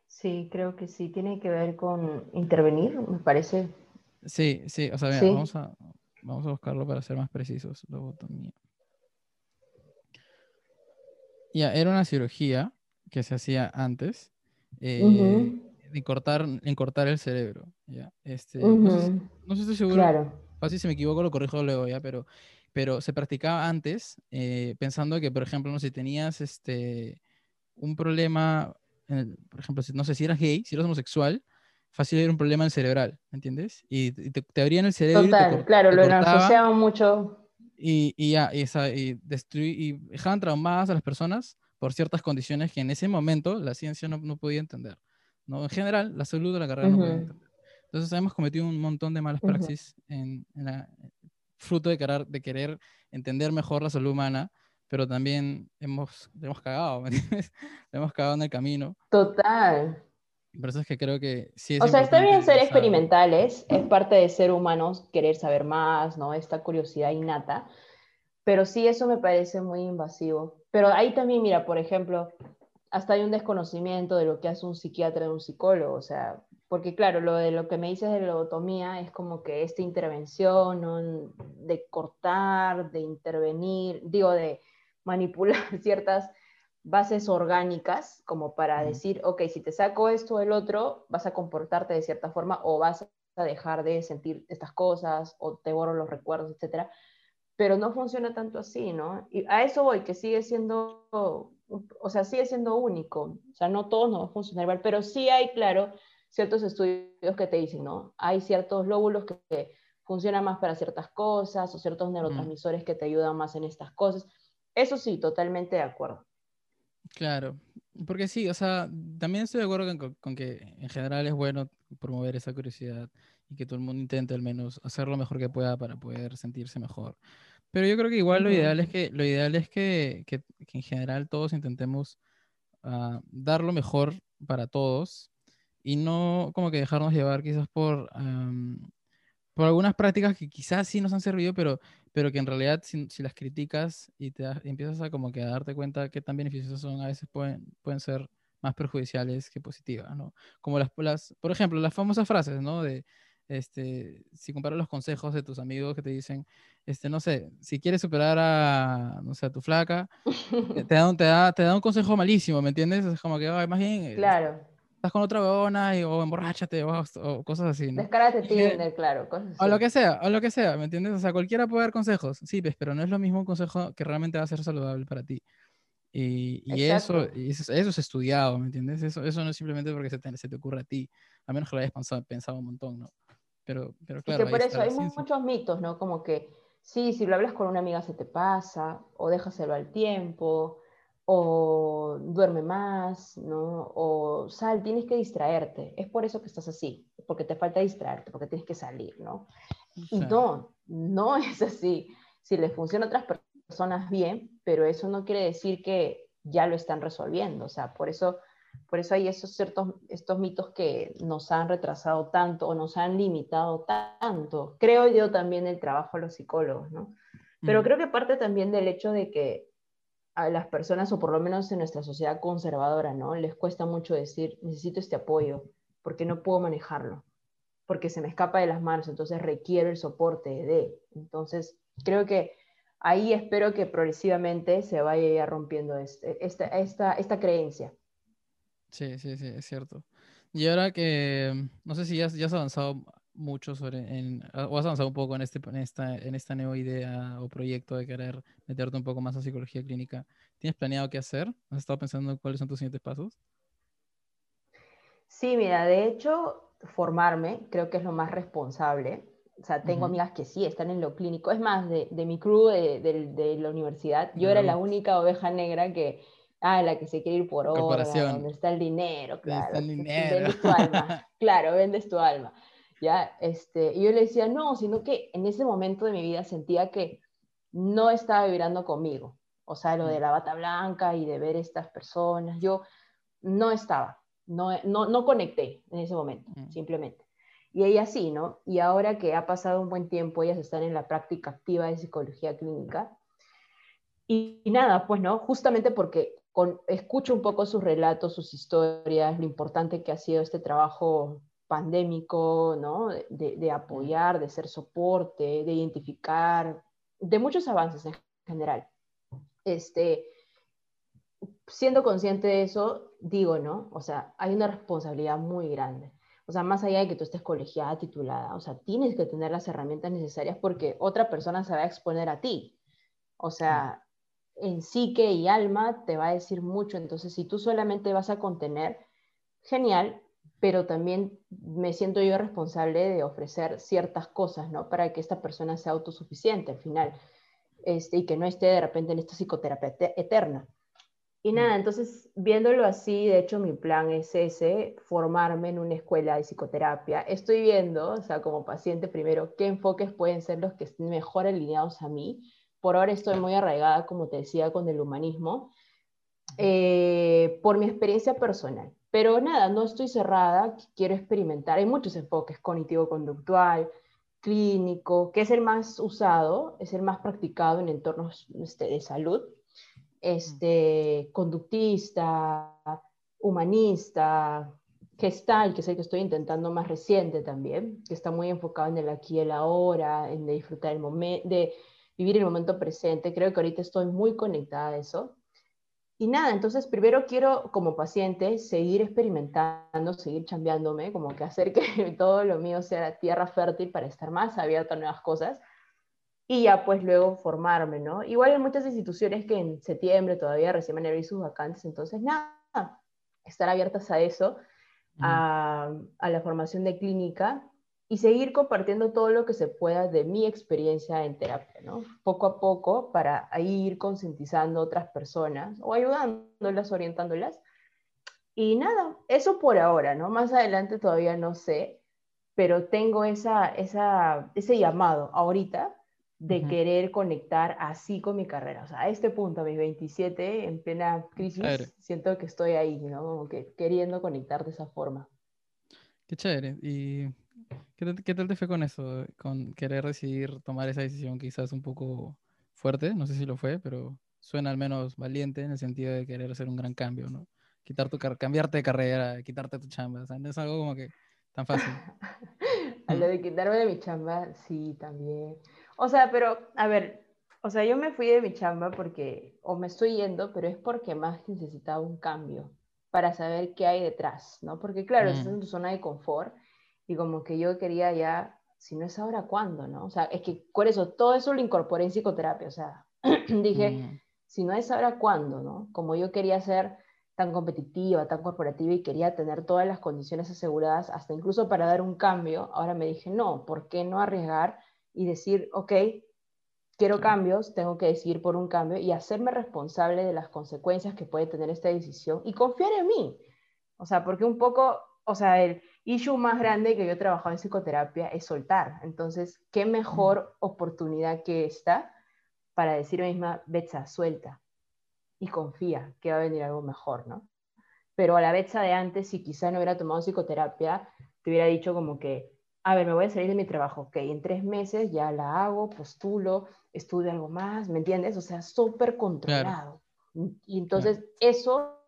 Sí, creo que sí. Tiene que ver con intervenir, me parece. Sí, sí. O sea, Vamos, a, vamos a buscarlo para ser más precisos. Lobotomía. Ya, era una cirugía que se hacía antes eh, de cortar, en cortar el cerebro. ¿ya? Este, no, sé, si estoy seguro. Claro. Fácil si me equivoco, lo corrijo luego, ¿ya? Pero, pero se practicaba antes eh, pensando que, por ejemplo, no si tenías este, un problema, por ejemplo, no sé si eras gay, si eras homosexual, fácil era un problema en cerebral, ¿me entiendes? Y te, te abrían el cerebro. Total, claro, lo asociaban mucho y, y ya, y, y, y dejaban traumadas a las personas por ciertas condiciones que en ese momento la ciencia no, no podía entender. ¿no? En general, la salud de la carrera no podía entender. Entonces hemos cometido un montón de malas praxis en, la, fruto de querer, de querer entender mejor la salud humana, pero también hemos, hemos cagado, ¿me entiendes? hemos cagado en el camino. Total. Por eso es que creo que sí O sea, está bien ser experimentales, es parte de ser humanos querer saber más, ¿no? Esta curiosidad innata, pero sí eso me parece muy invasivo. Pero ahí también, mira, por ejemplo, hasta hay un desconocimiento de lo que hace un psiquiatra de un psicólogo, o sea, porque claro, lo de lo que me dices de la lobotomía es como que esta intervención ¿no? de cortar, de intervenir, digo, de manipular ciertas bases orgánicas como para decir, ok, si te saco esto o el otro, vas a comportarte de cierta forma o vas a dejar de sentir estas cosas o te borro los recuerdos, etc. Pero no funciona tanto así, ¿no? Y a eso voy, que sigue siendo, o sea, sigue siendo único. O sea, no todos no va a funcionar igual, pero sí hay, claro, ciertos estudios que te dicen, ¿no? Hay ciertos lóbulos que, funcionan más para ciertas cosas o ciertos neurotransmisores que te ayudan más en estas cosas. Eso sí, totalmente de acuerdo. Claro, porque sí, o sea, también estoy de acuerdo con, que en general es bueno promover esa curiosidad y que todo el mundo intente al menos hacer lo mejor que pueda para poder sentirse mejor. Pero yo creo que igual lo ideal es que, lo ideal es que, que, en general todos intentemos uh, dar lo mejor para todos y no como que dejarnos llevar quizás por, por algunas prácticas que quizás sí nos han servido, pero, pero que en realidad si, las criticas y te empiezas a como que a darte cuenta que tan beneficiosas son, a veces pueden, pueden ser más perjudiciales que positivas, ¿no? Como las, las, por ejemplo, las famosas frases, ¿no? De, este, si comparas los consejos de tus amigos que te dicen, este, no sé, si quieres superar a, no sé, a tu flaca, te da, un, te, da, te da un consejo malísimo, ¿me entiendes? Es como que, más bien, claro estás con otra huevona y, o emborráchate o, cosas así, ¿no? Descárate Tinder, claro. Cosas O lo que sea, o lo que sea, ¿me entiendes? O sea, cualquiera puede dar consejos, sí, pues, pero no es lo mismo un consejo que realmente va a ser saludable para ti. Y, y eso, y eso, es estudiado, ¿me entiendes? Eso, eso no es simplemente porque se te, se te ocurre a ti, a menos que lo hayas pensado, pensado un montón, ¿no? Pero, pero claro. que por eso hay muchos mitos, ¿no? Como que, sí, si lo hablas con una amiga se te pasa, o déjaselo al tiempo, o duerme más, ¿no? O sal, tienes que distraerte. Es por eso que estás así, porque te falta distraerte, porque tienes que salir, ¿no? Y no, no es así. Si les funciona a otras personas bien, pero eso no quiere decir que ya lo están resolviendo. O sea, por eso, por eso hay esos ciertos, estos mitos que nos han retrasado tanto o nos han limitado tanto. Creo yo también el trabajo de los psicólogos, ¿no? Pero mm. creo que parte también del hecho de que a las personas, o por lo menos en nuestra sociedad conservadora, ¿no? Les cuesta mucho decir, necesito este apoyo, porque no puedo manejarlo, porque se me escapa de las manos, entonces requiero el soporte de. Entonces, creo que ahí espero que progresivamente se vaya ya rompiendo este, esta, esta, esta creencia. Sí, sí, sí, es cierto. Y ahora que, no sé si ya, ya has avanzado mucho sobre, en, ah, o has avanzado un poco en, este, en, esta, en esta nueva idea o proyecto de querer meterte un poco más a psicología clínica. ¿Tienes planeado qué hacer? ¿Has estado pensando en cuáles son tus siguientes pasos? Sí, mira, de hecho, formarme creo que es lo más responsable. O sea, tengo amigas que sí están en lo clínico. Es más, de, de mi crew de, de, la universidad, yo era la única oveja negra que, ah, la que se quiere ir por hora, donde está el dinero, claro. Está el dinero. Vendes tu alma, claro, vendes tu alma. ¿Ya? Este, y yo le decía, no, sino que en ese momento de mi vida sentía que no estaba vibrando conmigo. O sea, lo de mm. la bata blanca y de ver estas personas, yo no estaba, no, no, no conecté en ese momento, mm. simplemente. Y ella sí, ¿no? Y ahora que ha pasado un buen tiempo, ellas están en la práctica activa de psicología clínica. Y, nada, pues, ¿no? Justamente porque con, escucho un poco sus relatos, sus historias, lo importante que ha sido este trabajo pandémico, ¿no? De, apoyar, de ser soporte, de identificar, de muchos avances en general. Este, siendo consciente de eso, digo, ¿no? O sea, hay una responsabilidad muy grande. O sea, más allá de que tú estés colegiada, titulada, o sea, tienes que tener las herramientas necesarias porque otra persona se va a exponer a ti. O sea, en psique y alma te va a decir mucho. Entonces, si tú solamente vas a contener, genial, pero también me siento yo responsable de ofrecer ciertas cosas, ¿no? Para que esta persona sea autosuficiente al final, este, y que no esté de repente en esta psicoterapia eterna. Y nada, mm. entonces, viéndolo así, de hecho mi plan es ese, formarme en una escuela de psicoterapia. Estoy viendo, o sea, como paciente primero, qué enfoques pueden ser los que estén mejor alineados a mí. Por ahora estoy muy arraigada, como te decía, con el humanismo, eh, por mi experiencia personal. Pero nada, no estoy cerrada, quiero experimentar. Hay muchos enfoques, cognitivo-conductual, clínico, que es el más usado, es el más practicado en entornos este, de salud, este, conductista, humanista, gestal, que es el que estoy intentando más reciente también, que está muy enfocado en el aquí y el ahora, en disfrutar el momento, de vivir el momento presente. Creo que ahorita estoy muy conectada a eso. Y nada, entonces primero quiero como paciente seguir experimentando, seguir chambeándome, como que hacer que todo lo mío sea tierra fértil para estar más abierto a nuevas cosas. Y ya pues luego formarme, ¿no? Igual hay muchas instituciones que en septiembre todavía recién van a abrir sus vacantes, entonces nada, estar abiertas a eso, a, a la formación de clínica y seguir compartiendo todo lo que se pueda de mi experiencia en terapia, ¿no? Poco a poco para ir concientizando a otras personas o ayudándolas, orientándolas. Y nada, eso por ahora, ¿no? Más adelante todavía no sé, pero tengo esa, esa, ese llamado ahorita de querer conectar así con mi carrera. O sea, a este punto, a mis 27, en plena crisis, siento que estoy ahí, ¿no? Como que queriendo conectar de esa forma. Qué chévere. Y ¿Qué, tal te fue con eso? Con querer decidir tomar esa decisión quizás un poco fuerte, no sé si lo fue, pero suena al menos valiente en el sentido de querer hacer un gran cambio, ¿no? Quitar tu cambiarte de carrera, quitarte tu chamba, o sea, no es algo como que tan fácil. a lo de quitarme de mi chamba, sí, también. O sea, pero, a ver, o sea, yo me fui de mi chamba porque, o me estoy yendo, pero es porque más necesitaba un cambio para saber qué hay detrás, ¿no? Porque claro, estás en tu zona de confort y como que yo quería ya, si no es ahora, ¿cuándo? ¿no? O sea, es que por eso, todo eso lo incorporé en psicoterapia, o sea, dije, mm. si no es ahora, ¿cuándo? ¿no? Como yo quería ser tan competitiva, tan corporativa y quería tener todas las condiciones aseguradas, hasta incluso para dar un cambio, ahora me dije, no, ¿por qué no arriesgar y decir, ok, quiero cambios, tengo que decidir por un cambio y hacerme responsable de las consecuencias que puede tener esta decisión y confiar en mí. O sea, porque un poco, o sea, el issue más grande que yo he trabajado en psicoterapia es soltar. Entonces, ¿qué mejor oportunidad que esta para decir misma, Betsa, suelta y confía que va a venir algo mejor, ¿no? Pero a la Betsa de antes, si quizá no hubiera tomado psicoterapia, te hubiera dicho como que, a ver, me voy a salir de mi trabajo, ok, en tres meses ya la hago, postulo, estudio algo más, ¿me entiendes? O sea, súper controlado. Y entonces eso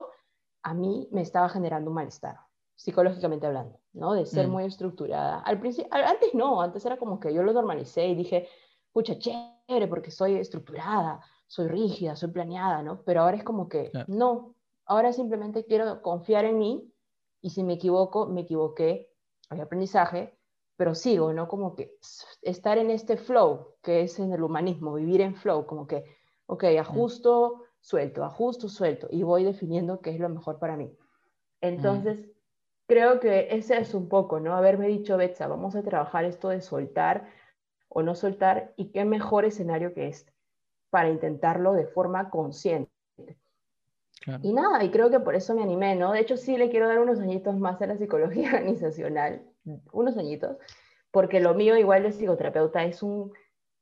a mí me estaba generando un malestar, psicológicamente hablando, ¿no? De ser mm. muy estructurada. Al principio, antes no, antes era como que yo lo normalicé y dije, pucha, chévere, porque soy estructurada, soy rígida, soy planeada, ¿no? Pero ahora es como que, no, ahora simplemente quiero confiar en mí y si me equivoco, me equivoqué, hay aprendizaje, pero sigo, ¿no? Como que estar en este flow, que es en el humanismo, vivir en flow, como que, ok, ajusto, suelto, ajusto, suelto, y voy definiendo qué es lo mejor para mí. Entonces, creo que ese es un poco, ¿no? Haberme dicho, Betsa, vamos a trabajar esto de soltar o no soltar, y qué mejor escenario que este, para intentarlo de forma consciente. Y nada, y creo que por eso me animé, ¿no? De hecho, sí le quiero dar unos añitos más a la psicología organizacional, unos añitos, porque lo mío igual de psicoterapeuta es un,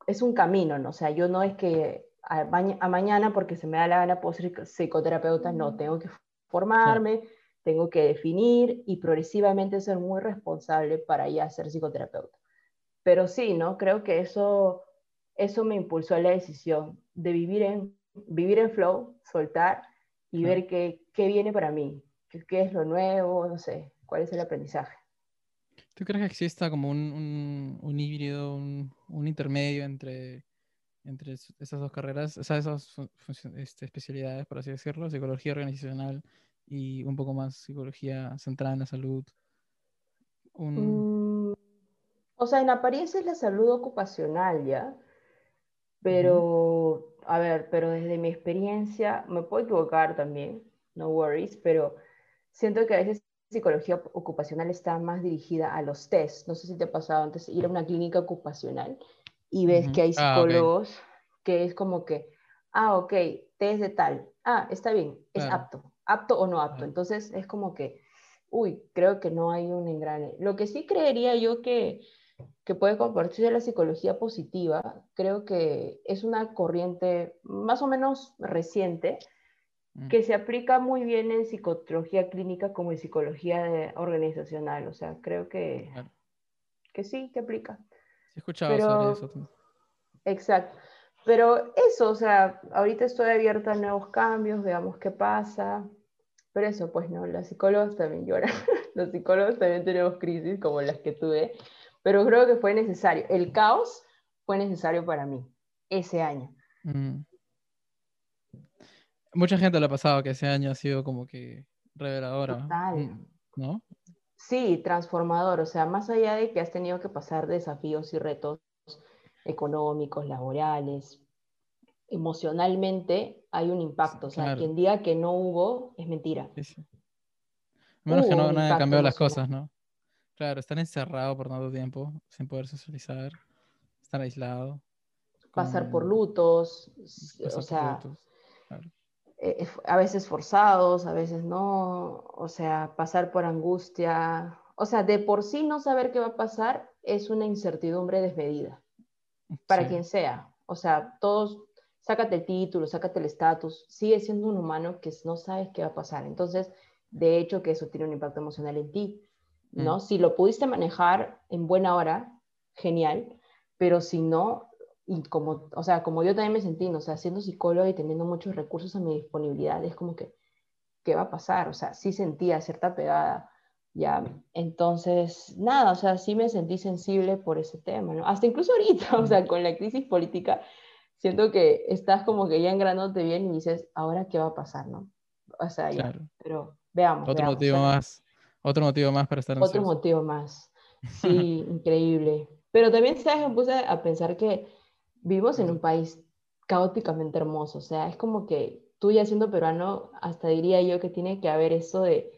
es un camino, ¿no? O sea, yo no es que a, mañana porque se me da la gana puedo ser psicoterapeuta, no, tengo que formarme, tengo que definir y progresivamente ser muy responsable para ya ser psicoterapeuta. Pero sí, ¿no? Creo que eso, eso me impulsó a la decisión de vivir en, vivir en flow, soltar y ver qué, qué, viene para mí, qué, qué, es lo nuevo, no sé, cuál es el aprendizaje. ¿Tú crees que exista como un, un, un híbrido, un, un, intermedio entre, entre esas dos carreras, o sea, esas este, especialidades, por así decirlo, psicología organizacional y un poco más psicología centrada en la salud? Mm, o sea, en apariencia es la salud ocupacional, ¿ya? Pero, a ver, pero desde mi experiencia, me puedo equivocar también, no worries, pero siento que a veces psicología ocupacional está más dirigida a los test. No sé si te ha pasado antes ir a una clínica ocupacional y ves que hay ah, psicólogos que es como que, ah, ok, test de tal, ah, está bien, es apto, apto o no apto. Entonces es como que, uy, creo que no hay un engrane. Lo que sí creería yo que que puede compartirse la psicología positiva, creo que es una corriente más o menos reciente mm. que se aplica muy bien en psicología clínica como en psicología organizacional. O sea, creo que, que sí, que aplica. he escuchado sobre eso. Exacto. Pero eso, o sea, ahorita estoy abierta a nuevos cambios, veamos qué pasa. Pero eso, pues no, los psicólogos también lloran. los psicólogos también tenemos crisis como las que tuve pero creo que fue necesario. El caos fue necesario para mí ese año. Mm. Mucha gente lo ha pasado que ese año ha sido como que reveladora. Mm, ¿No? Sí, transformador. O sea, más allá de que has tenido que pasar desafíos y retos económicos, laborales, emocionalmente hay un impacto. O sea, quien diga que no hubo es mentira. Sí, Menos que no, no hayan cambiado las cosas, ¿no? Claro, estar encerrado por tanto tiempo, sin poder socializar, estar aislado. Pasar por lutos, o sea, eh, a veces forzados, a veces no, o sea, pasar por angustia, o sea, de por sí no saber qué va a pasar es una incertidumbre desmedida, para quien sea, o sea, todos, sácate el título, sácate el estatus, sigue siendo un humano que no sabes qué va a pasar, entonces, de hecho, que eso tiene un impacto emocional en ti ¿no? Mm. Si lo pudiste manejar en buena hora, genial, pero si no, y como, o sea, como yo también me sentí, o sea, siendo psicóloga y teniendo muchos recursos a mi disponibilidad, es como que, ¿qué va a pasar? O sea, sí sentía cierta pegada, ya, entonces, nada, o sea, sí me sentí sensible por ese tema, ¿no? Hasta incluso ahorita, o sea, con la crisis política, siento que estás como que ya engranándote bien y dices, ¿ahora qué va a pasar, no? O sea, ya, pero veamos. Otro motivo más otro motivo más para estar ansioso. Otro motivo más. Sí, increíble. Pero también, ¿sabes? Me puse a pensar que vivimos en un país caóticamente hermoso. O sea, es como que tú ya siendo peruano, hasta diría yo que tiene que haber eso de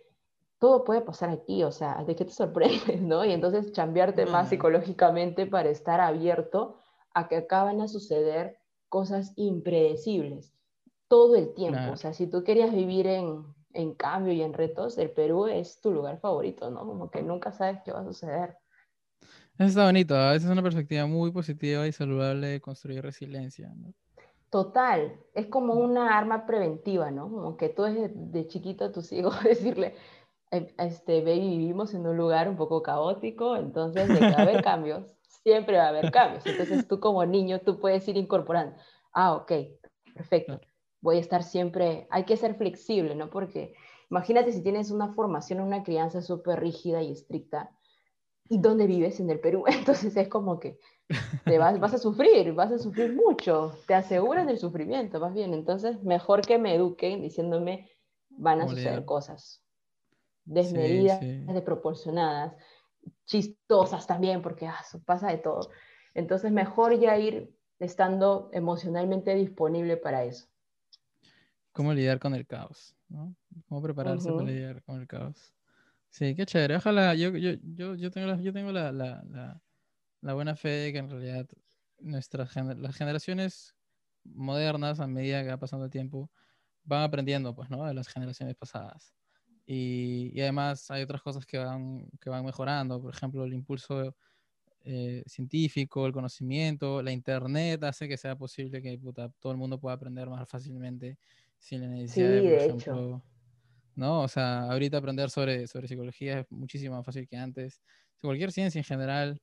todo puede pasar aquí, o sea, de qué te sorprendes, ¿no? Y entonces cambiarte más psicológicamente para estar abierto a que acaban a suceder cosas impredecibles todo el tiempo. O sea, si tú querías vivir en, en cambio y en retos, el Perú es tu lugar favorito, ¿no? Como que nunca sabes qué va a suceder. Eso está bonito, a veces es una perspectiva muy positiva y saludable de construir resiliencia, ¿no? Total, es como una arma preventiva, ¿no? Como que tú desde de chiquito a tus hijos decirle, eh, este, baby, vivimos en un lugar un poco caótico, entonces de que va a haber cambios, siempre va a haber cambios. Entonces tú como niño, tú puedes ir incorporando, ah, ok, perfecto, voy a estar siempre, hay que ser flexible, ¿no? Porque imagínate si tienes una formación, una crianza súper rígida y estricta, ¿y dónde vives? En el Perú. Entonces es como que te vas, vas a sufrir, vas a sufrir mucho, te aseguran del sufrimiento, más bien. Entonces, mejor que me eduquen diciéndome, van a suceder cosas desmedidas, desproporcionadas, chistosas también, porque ah, pasa de todo. Entonces, mejor ya ir estando emocionalmente disponible para eso cómo lidiar con el caos, ¿no? Cómo prepararse para lidiar con el caos. Sí, qué chévere. Ojalá, yo, yo, yo, yo tengo, la, yo tengo la, la, la, buena fe de que en realidad nuestras las generaciones modernas, a medida que va pasando el tiempo, van aprendiendo, pues, ¿no? De las generaciones pasadas. Y, y además hay otras cosas que van, que van mejorando. Por ejemplo, el impulso eh, científico, el conocimiento, la internet hace que sea posible que todo el mundo pueda aprender más fácilmente sin la necesidad de, por ejemplo, ¿no? O sea, ahorita aprender sobre, sobre psicología es muchísimo más fácil que antes. Cualquier ciencia en general,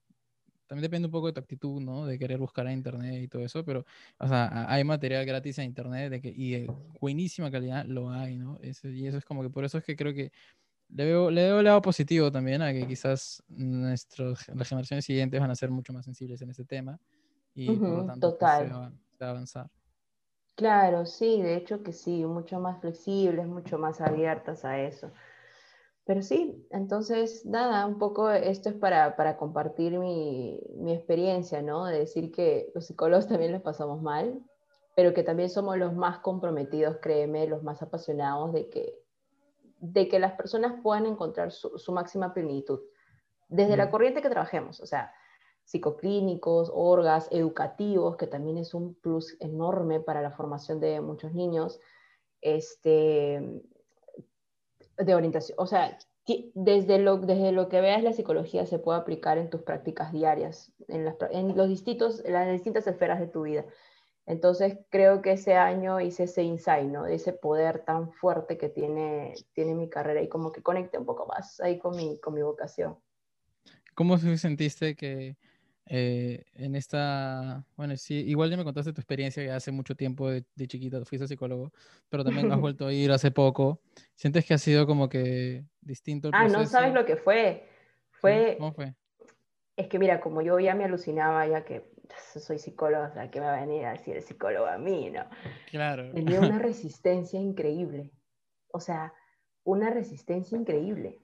también depende un poco de tu actitud, ¿no? De querer buscar en internet y todo eso, pero, o sea, hay material gratis en internet de que, y de buenísima calidad lo hay, ¿no? y eso es como que por eso es que creo que le veo, le veo el lado positivo también a que quizás nuestros, las generaciones siguientes van a ser mucho más sensibles en este tema y por lo tanto pues, se, va, se va a avanzar. Claro, sí, de hecho que sí, mucho más flexibles, mucho más abiertas a eso. Pero sí, entonces, nada, un poco esto es para, para compartir mi, mi, experiencia, ¿no? De decir que los psicólogos también los pasamos mal, pero que también somos los más comprometidos, créeme, los más apasionados de que, de que las personas puedan encontrar su, su máxima plenitud, desde la corriente que trabajemos, o sea, psicoclínicos, orgas, educativos, que también es un plus enorme para la formación de muchos niños, este, de orientación, o sea, desde lo, desde lo que veas la psicología se puede aplicar en tus prácticas diarias, en, las, en los distintos, las distintas esferas de tu vida. Entonces creo que ese año hice ese insight, ¿no? Ese poder tan fuerte que tiene, tiene mi carrera y como que conecte un poco más ahí con mi, con mi vocación. ¿Cómo sentiste que eh, en esta, bueno, sí, igual ya me contaste tu experiencia que hace mucho tiempo de, de chiquita fuiste psicólogo, pero también has vuelto a ir hace poco. ¿Sientes que ha sido como que distinto el Ah, no sabes lo que fue. Fue... ¿Cómo fue? Es que mira, como yo ya me alucinaba, ya que soy psicóloga, o sea, que me va a venir a decir el psicólogo a mí, ¿no? Claro. Tenía una resistencia increíble. O sea, una resistencia increíble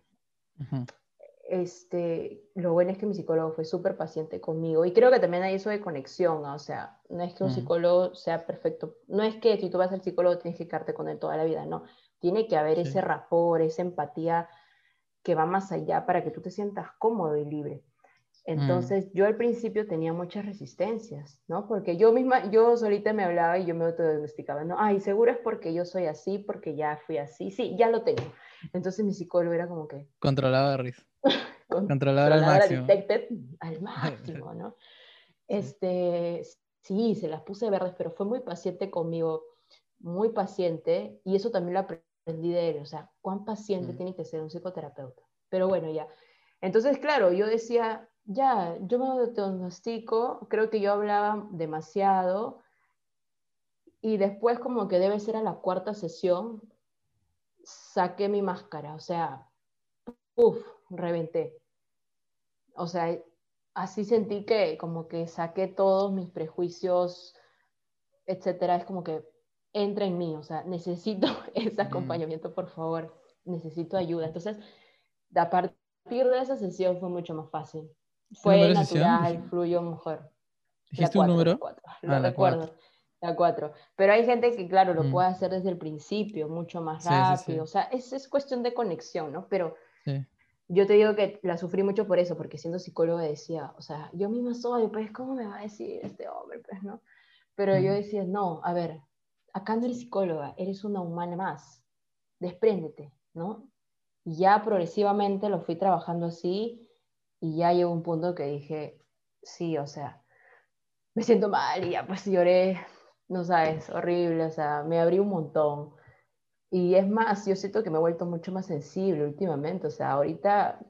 este, lo bueno es que mi psicólogo fue súper paciente conmigo y creo que también hay eso de conexión, o sea, no es que un psicólogo sea perfecto, no es que si tú vas al psicólogo tienes que quedarte con él toda la vida, no, tiene que haber ese rapport, esa empatía que va más allá para que tú te sientas cómodo y libre. Entonces, yo al principio tenía muchas resistencias, ¿no? Porque yo misma, yo solita me hablaba y yo me autodiagnosticaba, ¿no? Ay, seguro es porque yo soy así, porque ya fui así, sí, ya lo tengo. Entonces mi psicólogo era como que... Controlaba risa. Controladora al máximo. al máximo, ¿no? Este, sí, se las puse verdes, pero fue muy paciente conmigo, muy paciente, y eso también lo aprendí de él, o sea, cuán paciente mm. tiene que ser un psicoterapeuta. Pero bueno, ya. Entonces, claro, yo decía, ya, yo me diagnostico, creo que yo hablaba demasiado, y después como que debe ser a la cuarta sesión, saqué mi máscara, o sea, uff, reventé. O sea, así sentí que como que saqué todos mis prejuicios, etcétera. Es como que entra en mí, o sea, necesito ese acompañamiento, por favor, necesito ayuda. Entonces, a partir de esa sesión fue mucho más fácil. Fue natural, fluyó mejor. ¿Dijiste un número? La ah, recuerdo. La 4. Pero hay gente que, claro, lo mm. puede hacer desde el principio, mucho más rápido. o sea, es, es, cuestión de conexión, ¿no? Pero yo te digo que la sufrí mucho por eso, porque siendo psicóloga decía, o sea, yo misma soy, pues, ¿cómo me va a decir este hombre? Pues, ¿no? Pero yo decía, no, a ver, acá no eres psicóloga, eres una humana más, despréndete, ¿no? Y ya progresivamente lo fui trabajando así y ya llegó un punto que dije, sí, o sea, me siento mal y ya pues lloré, no sabes, horrible, o sea, me abrí un montón. Y es más, yo siento que me he vuelto mucho más sensible últimamente, o sea, ahorita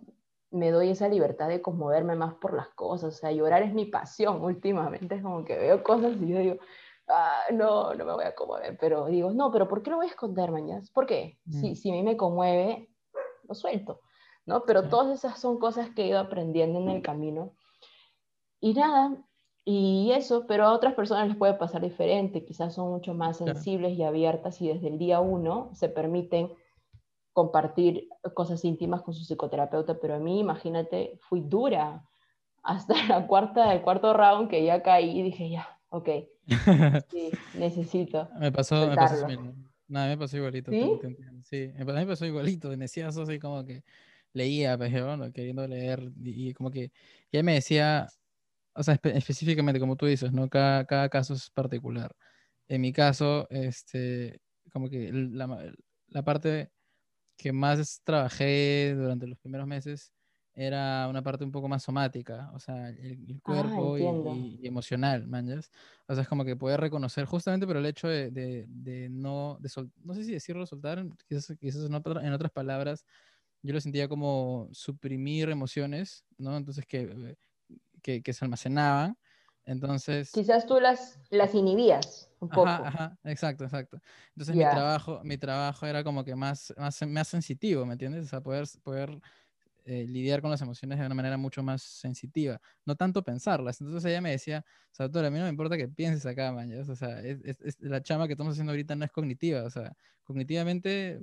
me doy esa libertad de conmoverme más por las cosas, o sea, llorar es mi pasión últimamente, es como que veo cosas y yo digo, ah, no, no me voy a conmover, pero digo, no, pero ¿por qué lo voy a esconder, mañana? ¿Por qué? Si, mm. si a mí me conmueve, lo suelto, ¿no? Pero todas esas son cosas que he ido aprendiendo en el camino. Y nada, y eso, pero a otras personas les puede pasar diferente, quizás son mucho más sensibles y abiertas y desde el día uno se permiten compartir cosas íntimas con su psicoterapeuta, pero a mí, imagínate, fui dura hasta la cuarta, el cuarto round que ya caí y dije, ya, ok, sí, necesito. Me pasó, me pasó, Nada, me pasó igualito. ¿Sí? sí, me pasó igualito, eso así como que leía, pues, queriendo leer y, como que ya me decía, o sea, específicamente como tú dices, ¿no? Cada, cada caso es particular. En mi caso, este, como que la, la parte que más trabajé durante los primeros meses era una parte un poco más somática, o sea, el, ah, cuerpo y, emocional, manjas. O sea, es como que poder reconocer, justamente por el hecho de, de, no, de no sé si decirlo soltar, quizás, quizás en, en, otras palabras, yo lo sentía como suprimir emociones, ¿no? Entonces que, que, que se almacenaban. Entonces... Quizás tú las, las inhibías un poco. Ajá, exacto, exacto. Entonces mi, trabajo, mi trabajo era como que más, más, más sensitivo, ¿me entiendes? O sea, poder, poder eh, lidiar con las emociones de una manera mucho más sensitiva, no tanto pensarlas. Entonces ella me decía, o sea, doctora, a mí no me importa que pienses acá, man, o sea, es, es, la chama que estamos haciendo ahorita no es cognitiva, o sea, cognitivamente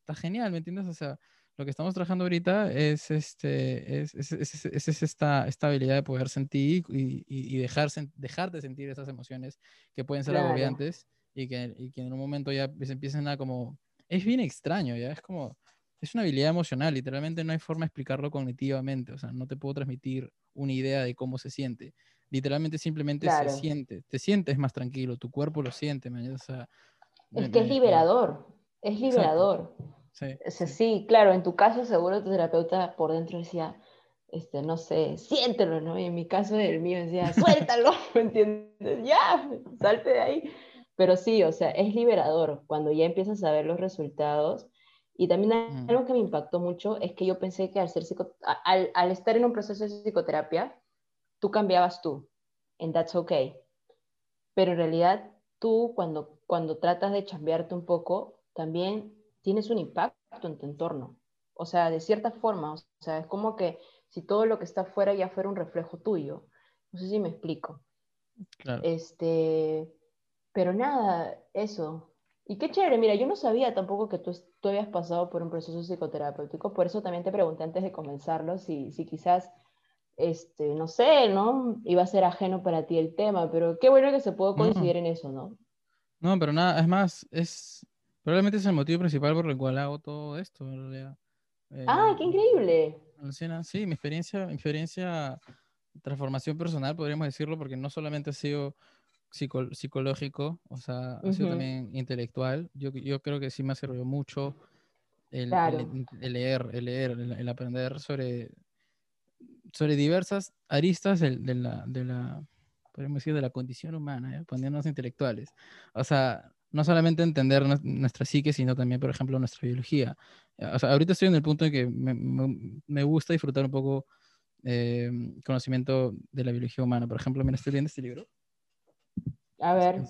está genial, ¿me entiendes? O sea, lo que estamos trabajando ahorita es, este, es, es, es esta, esta, habilidad de poder sentir y, y, dejar, dejar de sentir esas emociones que pueden ser agobiantes y que, y que, en un momento ya se empiecen a como... Es bien extraño, ya es como... Es una habilidad emocional, literalmente no hay forma de explicarlo cognitivamente, o sea, no te puedo transmitir una idea de cómo se siente. Literalmente simplemente se siente, te sientes más tranquilo, tu cuerpo lo siente, o sea, es que es liberador, es liberador. Sí, sí. claro, en tu caso seguro tu terapeuta por dentro decía, este, no sé, siéntelo, ¿no? Y en mi caso, el mío decía, suéltalo, ¿me entiendes? Ya, salte de ahí. Pero sí, o sea, es liberador cuando ya empiezas a ver los resultados. Y también mm. algo que me impactó mucho es que yo pensé que al, ser al, al, estar en un proceso de psicoterapia, tú cambiabas tú, and that's okay. Pero en realidad tú cuando, cuando tratas de cambiarte un poco, también tienes un impacto en tu entorno. O sea, de cierta forma, o sea, es como que si todo lo que está afuera ya fuera un reflejo tuyo. No sé si me explico. Claro. Este, pero nada, eso. Y qué chévere, mira, yo no sabía tampoco que tú, tú habías pasado por un proceso psicoterapéutico, por eso también te pregunté antes de comenzarlo si, si quizás, este, no sé, ¿no? Iba a ser ajeno para ti el tema, pero qué bueno que se pudo coincidir en eso, ¿no? No, pero nada, es más, es, Probablemente es el motivo principal por el cual hago todo esto, en realidad. ¡Ah, qué increíble! Sí, mi experiencia, mi experiencia, transformación personal, podríamos decirlo, porque no solamente ha sido psicológico, o sea, ha sido también intelectual. Yo, yo creo que sí me ha servido mucho el, el, leer, el leer, el, aprender sobre, sobre diversas aristas de, de, la, de la, podríamos decir, de la condición humana, ¿eh? poniéndonos intelectuales. O sea, no solamente entender nuestra psique, sino también, por ejemplo, nuestra biología. O sea, ahorita estoy en el punto en que me, gusta disfrutar un poco eh, conocimiento de la biología humana. Por ejemplo, mira, estoy leyendo este libro. A ver.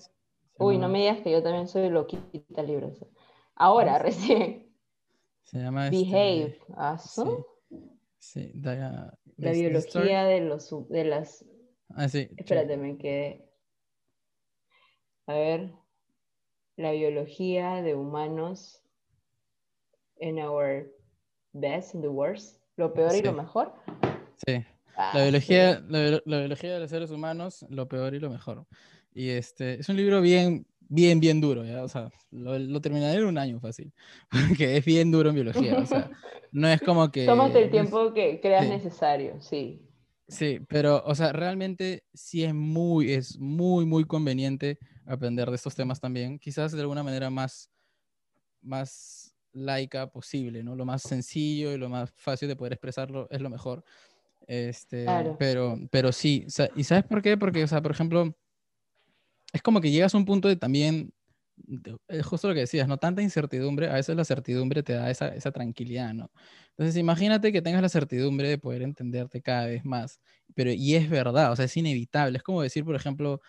Uy, no me digas que yo también soy loquita libros. Ahora, recién. Se llama... Behave. ¿Ah, sí. sí la biología de, los, de las... Ah, sí. Espérate, me quedé... A ver la biología de humanos en our best and the worst, lo peor y lo mejor. Sí. Ah, la, biología, La, biología de los seres humanos, lo peor y lo mejor. Y este, es un libro bien, bien, bien duro, ¿ya? O sea, lo, terminaré en un año fácil, porque es bien duro en biología, o sea, no es como que... Tómate el tiempo que creas necesario, sí. Sí, pero, o sea, realmente sí es muy, es muy, muy conveniente aprender de estos temas también. Quizás de alguna manera más, más laica posible, ¿no? Lo más sencillo y lo más fácil de poder expresarlo es lo mejor. Este, pero, pero sí, ¿y sabes por qué? Porque, o sea, por ejemplo, es como que llegas a un punto de también, es justo lo que decías, ¿no? Tanta incertidumbre, a veces la certidumbre te da esa, esa tranquilidad, ¿no? Entonces, imagínate que tengas la certidumbre de poder entenderte cada vez más, pero, y es verdad, o sea, es inevitable, es como decir, por ejemplo,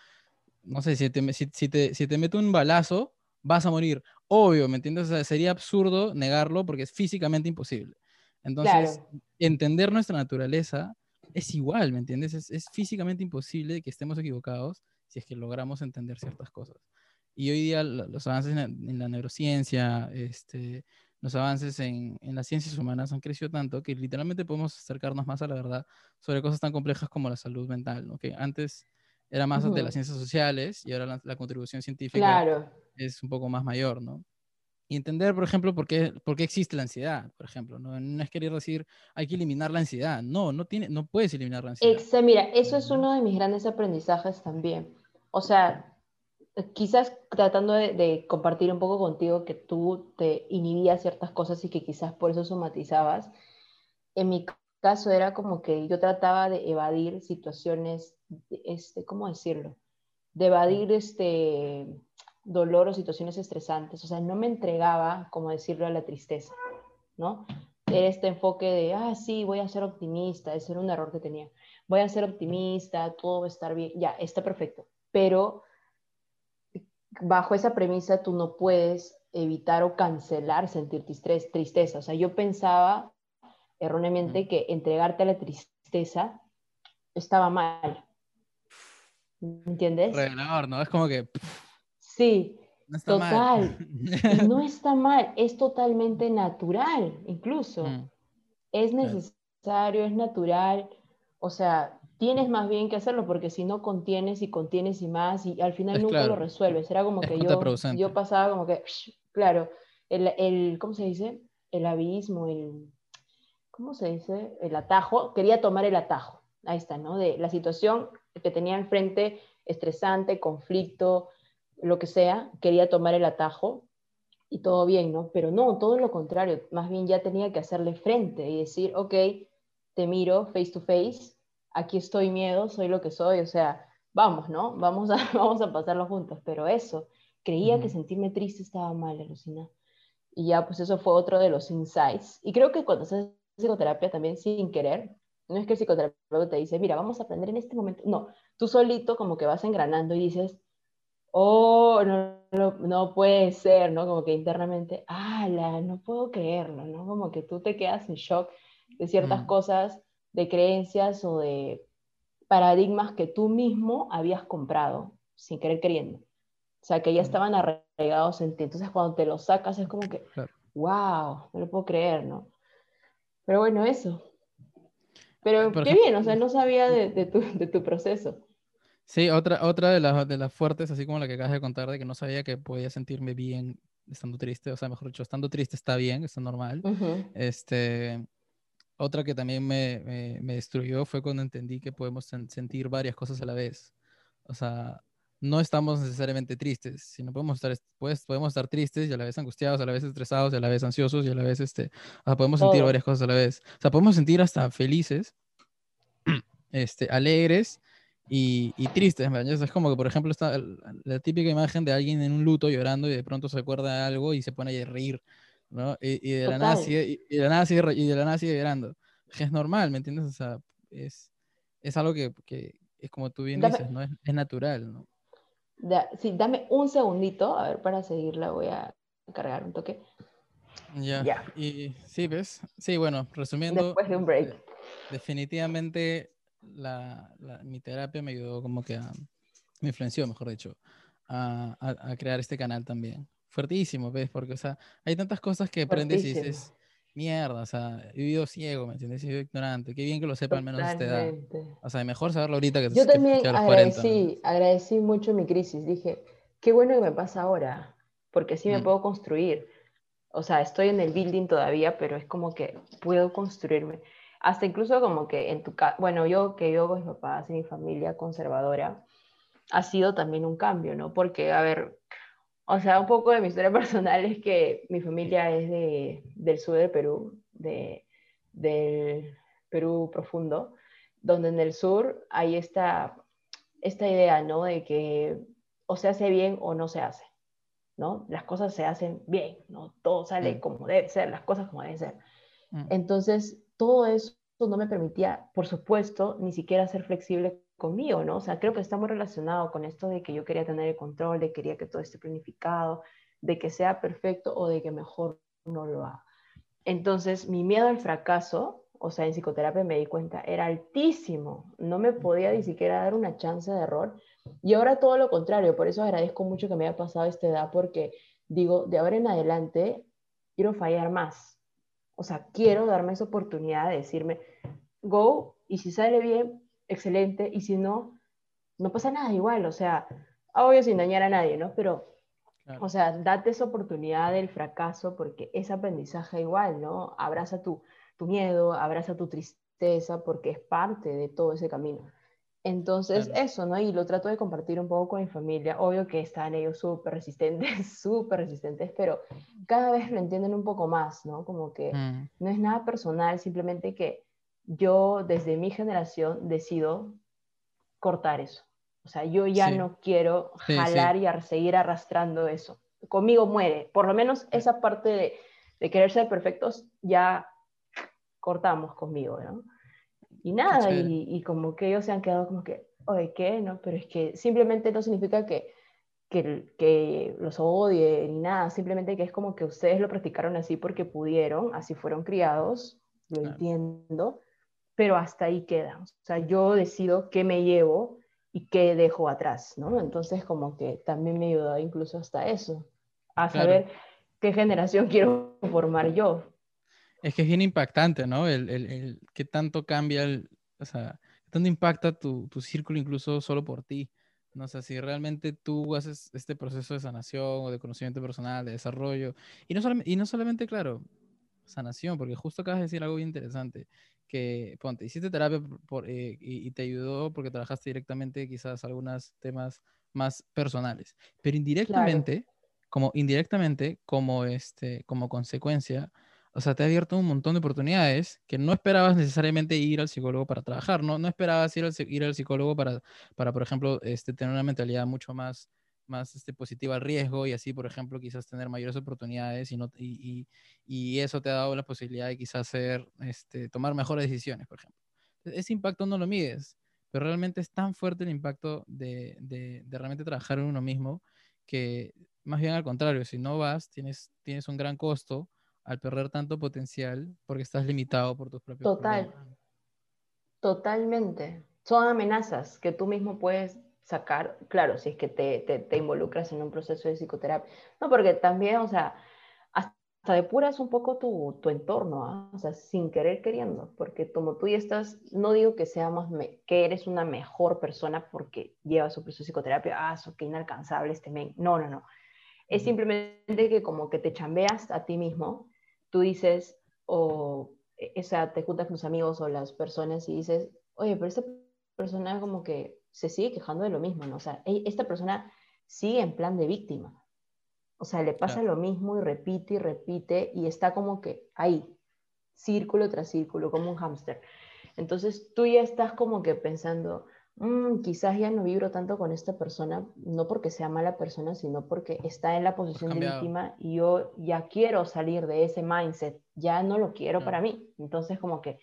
no sé, si te, si, te, si te mete un balazo, vas a morir. Obvio, ¿me entiendes? O sea, sería absurdo negarlo porque es físicamente imposible. Entonces, entender nuestra naturaleza es igual, ¿me entiendes? Es, es, físicamente imposible que estemos equivocados si es que logramos entender ciertas cosas. Y hoy día los avances en la, neurociencia, este, los avances en, en, las ciencias humanas han crecido tanto que literalmente podemos acercarnos más a la verdad sobre cosas tan complejas como la salud mental, ¿no? que antes era más de las ciencias sociales y ahora la, contribución científica es un poco más mayor, ¿no? Y entender, por ejemplo, por qué, por qué existe la ansiedad, por ejemplo. ¿no? no es querer decir, hay que eliminar la ansiedad. No, no, tiene, no puedes eliminar la ansiedad. mira, eso es uno de mis grandes aprendizajes también. O sea, quizás tratando de, compartir un poco contigo que tú te inhibías ciertas cosas y que quizás por eso somatizabas. En mi caso era como que yo trataba de evadir situaciones, este, ¿cómo decirlo? De evadir este dolor o situaciones estresantes, o sea, no me entregaba, como decirlo, a la tristeza, ¿no? Era este enfoque de, ah, sí, voy a ser optimista, ese era un error que tenía, voy a ser optimista, todo va a estar bien, ya, está perfecto, pero bajo esa premisa tú no puedes evitar o cancelar sentir tristeza, o sea, yo pensaba erróneamente que entregarte a la tristeza estaba mal, ¿me entiendes? Revelador, ¿no? Es como que... Sí, total. no está mal, es totalmente natural, incluso. Mm. Es necesario, es natural. O sea, tienes más bien que hacerlo porque si no contienes y contienes y más y al final nunca lo resuelves. Era como que yo, yo pasaba como que, claro, el, el, ¿cómo se dice? El abismo, el, ¿cómo se dice? El atajo. Quería tomar el atajo. Ahí está, ¿no? De la situación que tenía enfrente, estresante, conflicto, lo que sea, quería tomar el atajo y todo bien, ¿no? Pero no, todo lo contrario, más bien ya tenía que hacerle frente y decir, ok, te miro face to face, aquí estoy miedo, soy lo que soy, o sea, vamos, ¿no? Vamos a, vamos a pasarlo juntos, pero eso, creía que sentirme triste estaba mal, alucina. Y ya, pues eso fue otro de los insights. Y creo que cuando haces psicoterapia también sin querer, no es que el psicoterapeuta te dice, mira, vamos a aprender en este momento, no, tú solito como que vas engranando y dices, oh, no, no, puede ser, ¿no? Como que internamente, ah, no puedo creerlo, ¿no? Como que tú te quedas en shock de ciertas mm. cosas, de creencias o de paradigmas que tú mismo habías comprado sin querer queriendo. O sea, que ya mm. estaban arraigados en ti. Entonces, cuando te los sacas es como que, wow, no lo puedo creer, ¿no? Pero bueno, eso. Pero qué bien, o sea, no sabía de, de, tu, de tu proceso. Sí, otra, otra de, las, de las fuertes, así como la que acabas de contar, de que no sabía que podía sentirme bien estando triste, o sea, mejor dicho, estando triste está bien, está normal. Este, otra que también me, me, destruyó fue cuando entendí que podemos sentir varias cosas a la vez. O sea, no estamos necesariamente tristes, sino podemos estar, pues, podemos estar tristes y a la vez angustiados, a la vez estresados, y a la vez ansiosos y a la vez, este, o sea, podemos sentir varias cosas a la vez. O sea, podemos sentir hasta felices, este, alegres y, y tristes. Es como que, por ejemplo, está la típica imagen de alguien en un luto llorando y de pronto se acuerda de algo y se pone a reír, ¿no? Y, de, la nada sigue, y, de la nada sigue, y de la nada sigue llorando. Es normal, ¿me entiendes? O sea, es, es algo que, que, es como tú bien dices, ¿no? Es, es natural, ¿no? Sí, dame un segundito, a ver, para seguirla voy a cargar un toque. Ya. ya. Y sí, ¿ves? Sí, bueno, resumiendo. Después de un break. Definitivamente la, mi terapia me ayudó como que a, me influenció, mejor dicho, a, a, crear este canal también. Fuertísimo, ¿ves? Porque, o sea, hay tantas cosas que aprendes y dices, mierda, o sea, he vivido ciego, ¿me entiendes? He vivido ignorante. Qué bien que lo sepa al menos a esta edad. O sea, mejor saberlo ahorita que Yo también que, agradecí, agradecí mucho mi crisis. Dije, qué bueno que me pasa ahora, porque así me mm. puedo construir. O sea, estoy en el building todavía, pero es como que puedo construirme. hasta incluso como que en tu casa, bueno, yo que yo con mis papás y mi familia conservadora, ha sido también un cambio, ¿no? Porque, a ver, o sea, un poco de mi historia personal es que mi familia es de, del sur del Perú, de, del Perú profundo, donde en el sur hay esta, esta idea, ¿no? De que o se hace bien o no se hace, ¿no? Las cosas se hacen bien, ¿no? Todo sale mm. como debe ser, las cosas como deben ser. Mm. Entonces, todo eso no me permitía, por supuesto, ni siquiera ser flexible conmigo, ¿no? O sea, creo que está muy relacionado con esto de que yo quería tener el control, de que quería que todo esté planificado, de que sea perfecto o de que mejor no lo haga. Entonces, mi miedo al fracaso, o sea, en psicoterapia me di cuenta, era altísimo. No me podía ni siquiera dar una chance de error. Y ahora todo lo contrario, por eso agradezco mucho que me haya pasado esta edad, porque digo, de ahora en adelante, quiero fallar más. O sea, quiero darme esa oportunidad de decirme, go, y si sale bien, excelente, y si no, no pasa nada igual, o sea, obvio sin dañar a nadie, ¿no? Pero, o sea, date esa oportunidad del fracaso porque es aprendizaje igual, ¿no? Abraza tu, tu miedo, abraza tu tristeza porque es parte de todo ese camino. Entonces, eso, ¿no? Y lo trato de compartir un poco con mi familia. Obvio que están ellos súper resistentes, súper resistentes, pero cada vez lo entienden un poco más, ¿no? Como que mm. no es nada personal, simplemente que yo desde mi generación decido cortar eso. O sea, yo ya no quiero jalar y seguir arrastrando eso. Conmigo muere. Por lo menos esa parte de, de querer ser perfectos ya cortamos conmigo, ¿no? Y nada, y, como que ellos se han quedado como que, oye, ¿qué? No, pero es que simplemente no significa que, que, que, los odie ni nada, simplemente que es como que ustedes lo practicaron así porque pudieron, así fueron criados, lo entiendo, pero hasta ahí queda. O sea, yo decido qué me llevo y qué dejo atrás, ¿no? Entonces, como que también me ayudó incluso hasta eso, a saber qué generación quiero formar yo. Es que es bien impactante, ¿no? El, el, el qué tanto cambia, el, o sea, qué tanto impacta tu, tu círculo incluso solo por ti. No sé, si realmente tú haces este proceso de sanación o de conocimiento personal, de desarrollo, y no, solamente, y no solamente, claro, sanación, porque justo acabas de decir algo bien interesante, que, ponte, hiciste terapia por, eh, y, te ayudó porque trabajaste directamente quizás algunos temas más personales, pero indirectamente, como indirectamente, como, este, como consecuencia, o sea, te ha abierto un montón de oportunidades que no esperabas necesariamente ir al psicólogo para trabajar, ¿no? No esperabas ir al, ir al psicólogo para, para, por ejemplo, este, tener una mentalidad mucho más más este, positiva al riesgo y así, por ejemplo, quizás tener mayores oportunidades y, no, y, y, eso te ha dado la posibilidad de quizás hacer, este, tomar mejores decisiones, por ejemplo. Ese impacto no lo mides, pero realmente es tan fuerte el impacto de, de, de, realmente trabajar en uno mismo que más bien al contrario, si no vas, tienes, tienes un gran costo al perder tanto potencial porque estás limitado por tus propios Total. Totalmente. Son amenazas que tú mismo puedes sacar, claro, si es que te, te, involucras en un proceso de psicoterapia. No, porque también, o sea, hasta depuras un poco tu, tu entorno, ¿ah? o sea, sin querer queriendo, porque como tú ya estás, no digo que seamos, que eres una mejor persona porque llevas un proceso de psicoterapia, ah, eso qué inalcanzable este men. No, no, no. Es simplemente que como que te chambeas a ti mismo, tú dices, o, e, o sea, te juntas con tus amigos o las personas y dices, oye, pero esta persona como que se sigue quejando de lo mismo, ¿no? O sea, esta persona sigue en plan de víctima. O sea, le pasa lo mismo y repite y repite y está como que ahí, círculo tras círculo, como un hámster. Entonces tú ya estás como que pensando, mm, quizás ya no vibro tanto con esta persona, no porque sea mala persona, sino porque está en la posición de víctima y yo ya quiero salir de ese mindset, ya no lo quiero para mí. Entonces como que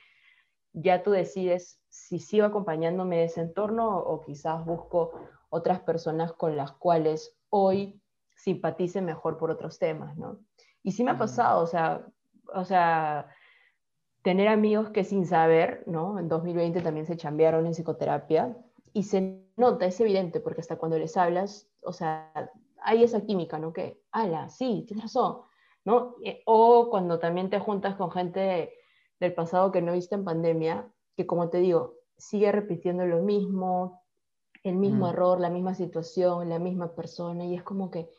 ya tú decides si sigo acompañándome de ese entorno o quizás busco otras personas con las cuales hoy simpatice mejor por otros temas, ¿no? Y sí me ha pasado, o sea, o sea, tener amigos que sin saber, ¿no? En 2020 también se chambearon en psicoterapia y se nota, es evidente, porque hasta cuando les hablas, o sea, hay esa química, ¿no? Que, ala, sí, tienes razón, ¿no? Eh, o cuando también te juntas con gente del pasado que no viste en pandemia, que como te digo, sigue repitiendo lo mismo, el mismo mm. error, la misma situación, la misma persona, y es como que,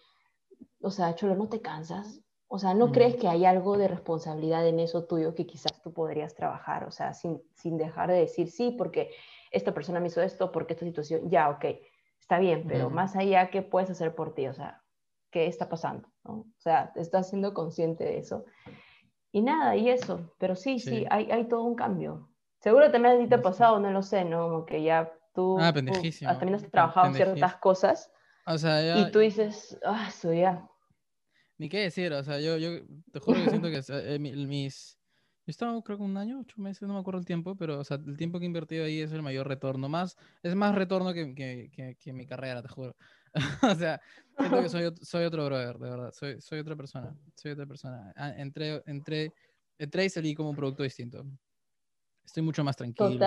o sea, Cholo, ¿no te cansas? O sea, ¿no crees que hay algo de responsabilidad en eso tuyo que quizás tú podrías trabajar? O sea, sin, sin dejar de decir sí, porque esta persona me hizo esto, porque esta situación, ya, ok, está bien, pero más allá, ¿qué puedes hacer por ti? O sea, ¿qué está pasando? O sea, estás siendo consciente de eso. Y nada, y eso, pero sí, sí, hay, hay, todo un cambio. Seguro también a ti te ha pasado, no lo sé, ¿no? Como que ya tú, ah, también has trabajado ciertas cosas o sea, y tú dices, ah, eso ya, ni qué decir, o sea, yo, yo te juro que siento que eh, mis... Yo estaba creo que un año, ocho meses, no me acuerdo el tiempo, pero o sea, el tiempo que he invertido ahí es el mayor retorno. Más, es más retorno que, que, que, mi carrera, te juro. o sea, siento que soy, soy, otro brother, de verdad. Soy, soy otra persona. Soy otra persona. Ah, entré, entré, entré y salí como un producto distinto. Estoy mucho más tranquilo.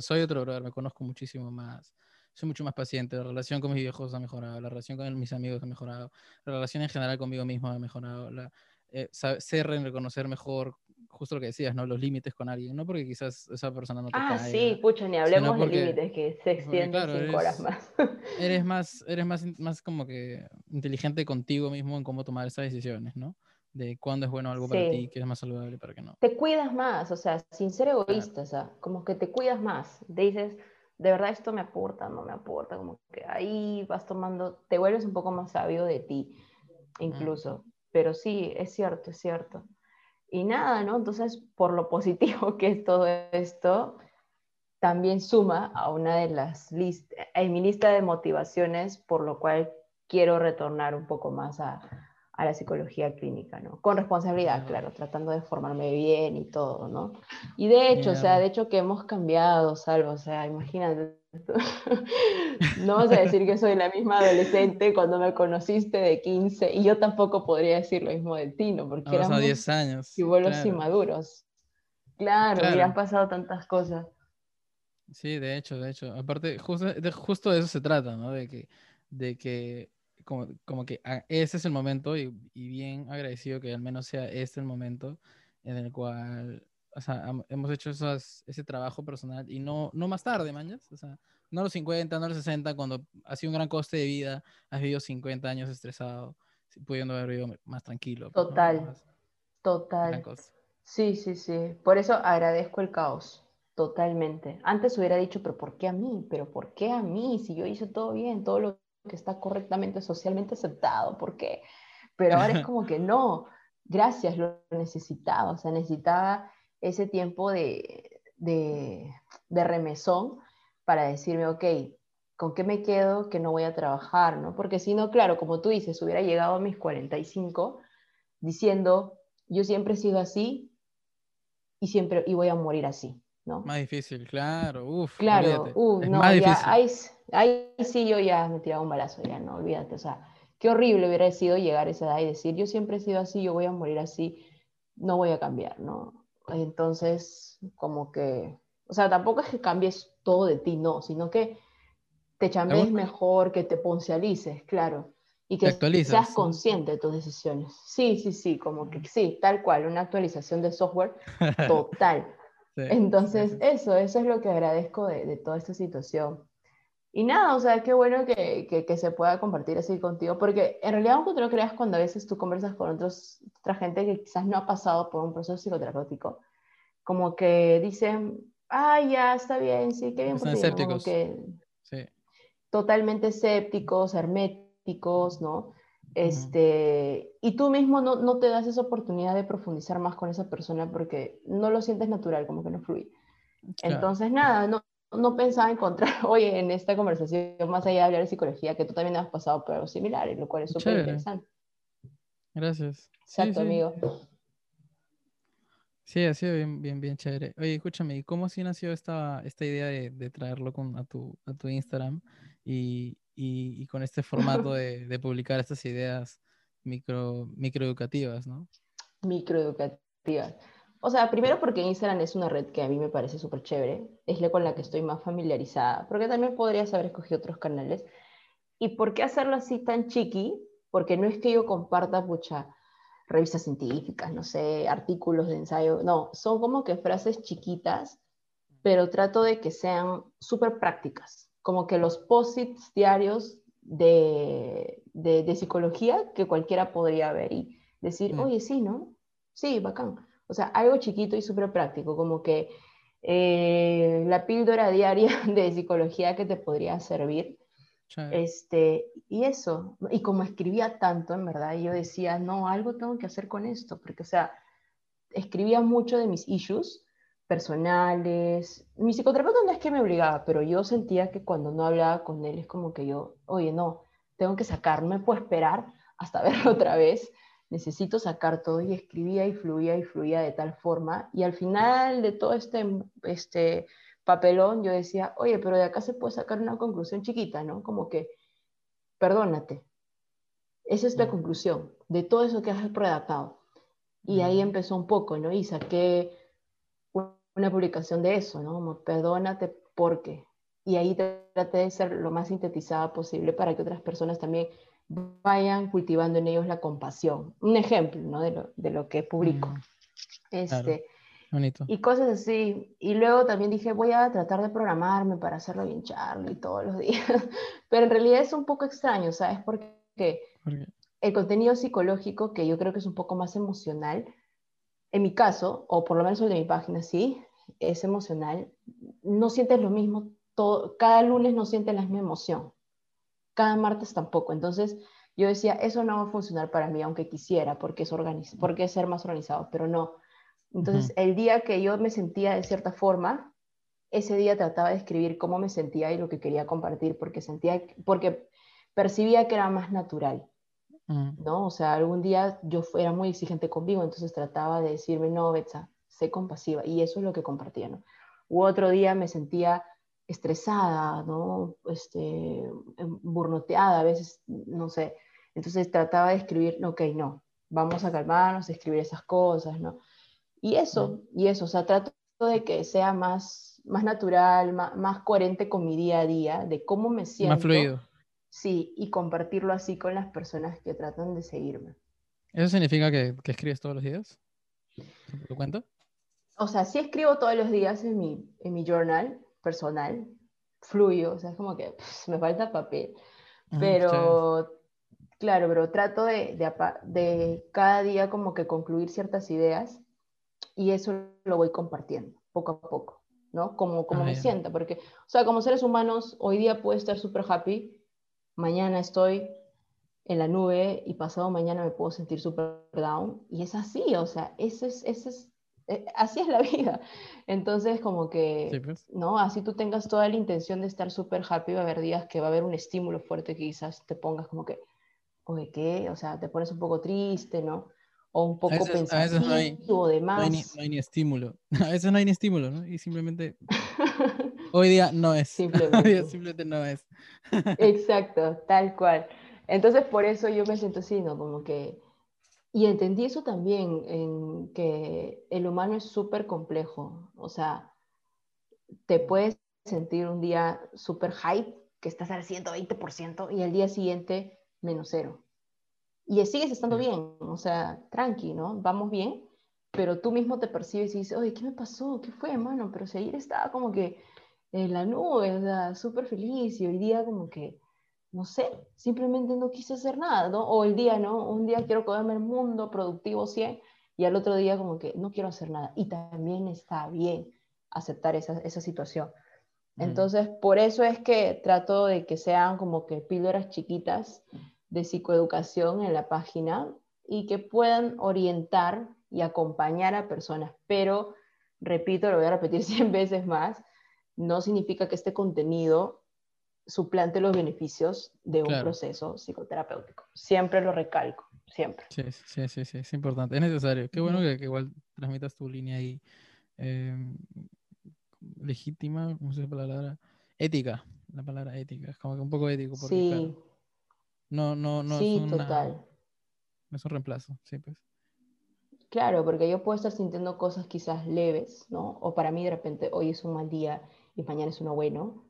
soy otro brother, me conozco muchísimo más soy mucho más paciente, la relación con mis viejos ha mejorado, la relación con mis amigos ha mejorado, la relación en general conmigo mismo ha mejorado, la, eh, sé reconocer mejor justo lo que decías, ¿no? Los límites con alguien, no porque quizás esa persona no te Ah, sí, pucha, ni hablemos de límites que se extienden cinco horas más. eres más, eres más, más como que inteligente contigo mismo en cómo tomar esas decisiones, ¿no? De cuándo es bueno algo para ti, qué es más saludable para que no. Te cuidas más, o sea, sin ser egoísta, o sea, como que te cuidas más. Te dices, de verdad esto me aporta, no me aporta, como que ahí vas tomando, te vuelves un poco más sabio de ti, incluso. Pero sí, es cierto, es cierto. Y nada, ¿no? Entonces, por lo positivo que es todo esto, también suma a una de las listas, en mi lista de motivaciones, por lo cual quiero retornar un poco más a, a la psicología clínica, ¿no? Con responsabilidad, claro, tratando de formarme bien y todo, ¿no? Y de hecho, o sea, de hecho que hemos cambiado, Salvo, o sea, imagínate, no vas a decir que soy la misma adolescente cuando me conociste de 15, y yo tampoco podría decir lo mismo de ti, ¿no? Porque éramos 10 años. Y claro. inmaduros. Claro, claro, y han pasado tantas cosas. Sí, de hecho, de hecho. Aparte, justo de, justo de eso se trata, ¿no? De que, de que como, como que ah, ese es el momento y, y, bien agradecido que al menos sea este el momento en el cual o sea, hemos hecho esas, ese trabajo personal y no, no más tarde, mañas. O sea, no a los 50, no a los 60, cuando ha sido un gran coste de vida, has vivido 50 años estresado, pudiendo haber vivido más tranquilo. Pues, total, total. Sí, sí, sí. Por eso agradezco el caos. Totalmente. Antes hubiera dicho, pero ¿por qué a mí? ¿Pero por qué a mí? Si yo hice todo bien, todo lo que está correctamente socialmente aceptado, ¿por qué? Pero ahora es como que no, gracias, lo necesitaba, o sea, necesitaba ese tiempo de, de, de remesón para decirme, ok, ¿con qué me quedo que no voy a trabajar? ¿no? Porque si no, claro, como tú dices, hubiera llegado a mis 45 diciendo, yo siempre he sido así y siempre y voy a morir así. ¿No? Más difícil, claro, uf, claro, uf, no, más difícil. Ahí, sí yo ya me tiraba un balazo, ya no, olvídate, o sea, qué horrible hubiera sido llegar a esa edad y decir, yo siempre he sido así, yo voy a morir así, no voy a cambiar, ¿no? Entonces, como que, o sea, tampoco es que cambies todo de ti, no, sino que te chambees mejor, que te poncialices, claro, y que seas consciente de tus decisiones. Sí, sí, sí, como que sí, tal cual, una actualización de software total. Entonces, eso, eso es lo que agradezco de, de, toda esta situación. Y nada, o sea, qué bueno que, que, que, se pueda compartir así contigo, porque en realidad, aunque tú lo creas, cuando a veces tú conversas con otros, otra gente que quizás no ha pasado por un proceso psicoterapéutico, como que dicen, ah, ya, está bien, sí, qué bien. Están escépticos. Que, sí. Totalmente escépticos, herméticos, ¿no? Este, Y tú mismo no, no, te das esa oportunidad de profundizar más con esa persona porque no lo sientes natural, como que no fluye. Entonces, nada, no, no pensaba encontrar, oye, en esta conversación, más allá de hablar de psicología, que tú también has pasado por algo similar, lo cual es súper interesante. Gracias. Exacto, amigo. Sí, ha sido bien, bien, bien chévere. Oye, escúchame, ¿y cómo así nació esta, esta idea de, de traerlo con, a, tu, a tu Instagram y, y, y con este formato de, de, publicar estas ideas micro, microeducativas, ¿no? Microeducativas. O sea, primero porque Instagram es una red que a mí me parece súper chévere, es la con la que estoy más familiarizada, porque también podrías haber escogido otros canales. ¿Y por qué hacerlo así tan chiqui? Porque no es que yo comparta, pucha, revistas científicas, no sé, artículos de ensayo, no, son como que frases chiquitas, pero trato de que sean súper prácticas, como que los posits diarios de, de, de, psicología que cualquiera podría ver. Y Decir, mm. oye, sí, ¿no? Sí, bacán. O sea, algo chiquito y súper práctico, como que eh, la píldora diaria de psicología que te podría servir. Este, y eso, y como escribía tanto, en verdad, yo decía, no, algo tengo que hacer con esto, porque, o sea, escribía mucho de mis issues personales. Mi psicoterapeuta no es que me obligaba, pero yo sentía que cuando no hablaba con él es como que yo, oye, no, tengo que sacar, no me puedo esperar hasta verlo otra vez, necesito sacar todo y escribía y fluía y fluía de tal forma. Y al final de todo este, este papelón yo decía, oye, pero de acá se puede sacar una conclusión chiquita, ¿no? Como que, perdónate. Esa es la conclusión de todo eso que has redactado. Y ahí empezó un poco, ¿no? Y saqué una publicación de eso, ¿no? Como, perdónate porque. Y ahí traté de ser lo más sintetizada posible para que otras personas también vayan cultivando en ellos la compasión. Un ejemplo, ¿no? De lo, de lo que publico. Mm, este, Bonito. Y cosas así. Y luego también dije, voy a tratar de programarme para hacerlo bien Charlie todos los días. Pero en realidad es un poco extraño, ¿sabes? Porque el contenido psicológico, que yo creo que es un poco más emocional, en mi caso, o por lo menos el de mi página, sí, es emocional. No sientes lo mismo, todo, cada lunes no sientes la misma emoción cada martes tampoco. Entonces yo decía, eso no va a funcionar para mí, aunque quisiera, porque es, porque es ser más organizado, pero no. Entonces el día que yo me sentía de cierta forma, ese día trataba de escribir cómo me sentía y lo que quería compartir, porque sentía, porque percibía que era más natural. Mm. ¿no? O sea, algún día yo era muy exigente conmigo, entonces trataba de decirme, no, Betsa, sé compasiva, y eso es lo que compartía, ¿no? U otro día me sentía estresada, ¿no? Este, em, burnoteada, a veces, no sé. Entonces trataba de escribir, ok, no, vamos a calmarnos, escribir esas cosas, ¿no? Y eso, y eso, o sea, trato de que sea más, más natural, más, más coherente con mi día a día, de cómo me siento. Más fluido. Sí, y compartirlo así con las personas que tratan de seguirme. ¿Eso significa que, que escribes todos los días? ¿Lo cuento? O sea, sí escribo todos los días en mi, en mi journal, personal, fluyo, o sea, es como que me falta papel. Pero, claro, pero trato de, de, cada día como que concluir ciertas ideas y eso lo voy compartiendo poco a poco, ¿no? Como, como ah, me sienta, porque, o sea, como seres humanos, hoy día puedo estar súper happy, mañana estoy en la nube y pasado mañana me puedo sentir súper down y es así, o sea, ese es, ese es eh, así es la vida. Entonces, como que, pues. ¿no? Así tú tengas toda la intención de estar súper happy, va a haber días que va a haber un estímulo fuerte que quizás te pongas como que, oye, ¿qué? O sea, te pones un poco triste, ¿no? O un poco pensativo no hay, o demás. No hay, ni, estímulo. A veces no hay ni estímulo, ¿no? Y simplemente... Hoy día no es. Simplemente. Hoy día simplemente no es. Exacto, tal cual. Entonces, por eso yo me siento así, ¿no? Como que y entendí eso también, en que el humano es súper complejo. O sea, te puedes sentir un día súper hype, que estás al 120%, y el día siguiente menos cero. Y sigues estando bien, o sea, tranqui, ¿no? Vamos bien, pero tú mismo te percibes y dices, oye, ¿qué me pasó? ¿Qué fue, mano? Pero si ayer estaba como que en la nube, o sea, súper feliz, y hoy día como que no sé, simplemente no quise hacer nada, ¿no? O el día, ¿no? Un día quiero comerme el mundo productivo 100 y al otro día como que no quiero hacer nada. Y también está bien aceptar esa, esa situación. Mm. Entonces, por eso es que trato de que sean como que píldoras chiquitas de psicoeducación en la página y que puedan orientar y acompañar a personas. Pero, repito, lo voy a repetir 100 veces más, no significa que este contenido suplante los beneficios de un proceso psicoterapéutico. Siempre lo recalco, siempre. Sí, sí, sí, sí, es importante, es necesario. Qué bueno que, igual transmitas tu línea ahí em, legítima, ¿cómo se dice la palabra? Ética, la palabra ética, es como que un poco ético. Porque, sí. no, no, no sí, es total. No es un reemplazo, sí, pues. Claro, porque yo puedo estar sintiendo cosas quizás leves, ¿no? O para mí de repente hoy es un mal día y mañana es uno bueno,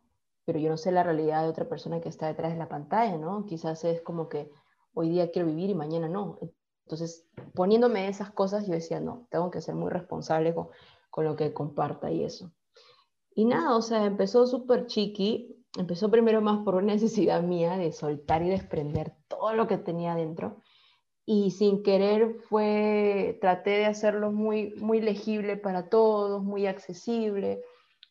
pero yo no sé la realidad de otra persona que está detrás de la pantalla, ¿no? Quizás es como que hoy día quiero vivir y mañana no. Entonces, poniéndome esas cosas, yo decía, no, tengo que ser muy responsable con, con lo que comparta y eso. Y nada, o sea, empezó súper chiqui, empezó primero más por una necesidad mía de soltar y desprender todo lo que tenía dentro. Y sin querer fue, traté de hacerlo muy, muy legible para todos, muy accesible.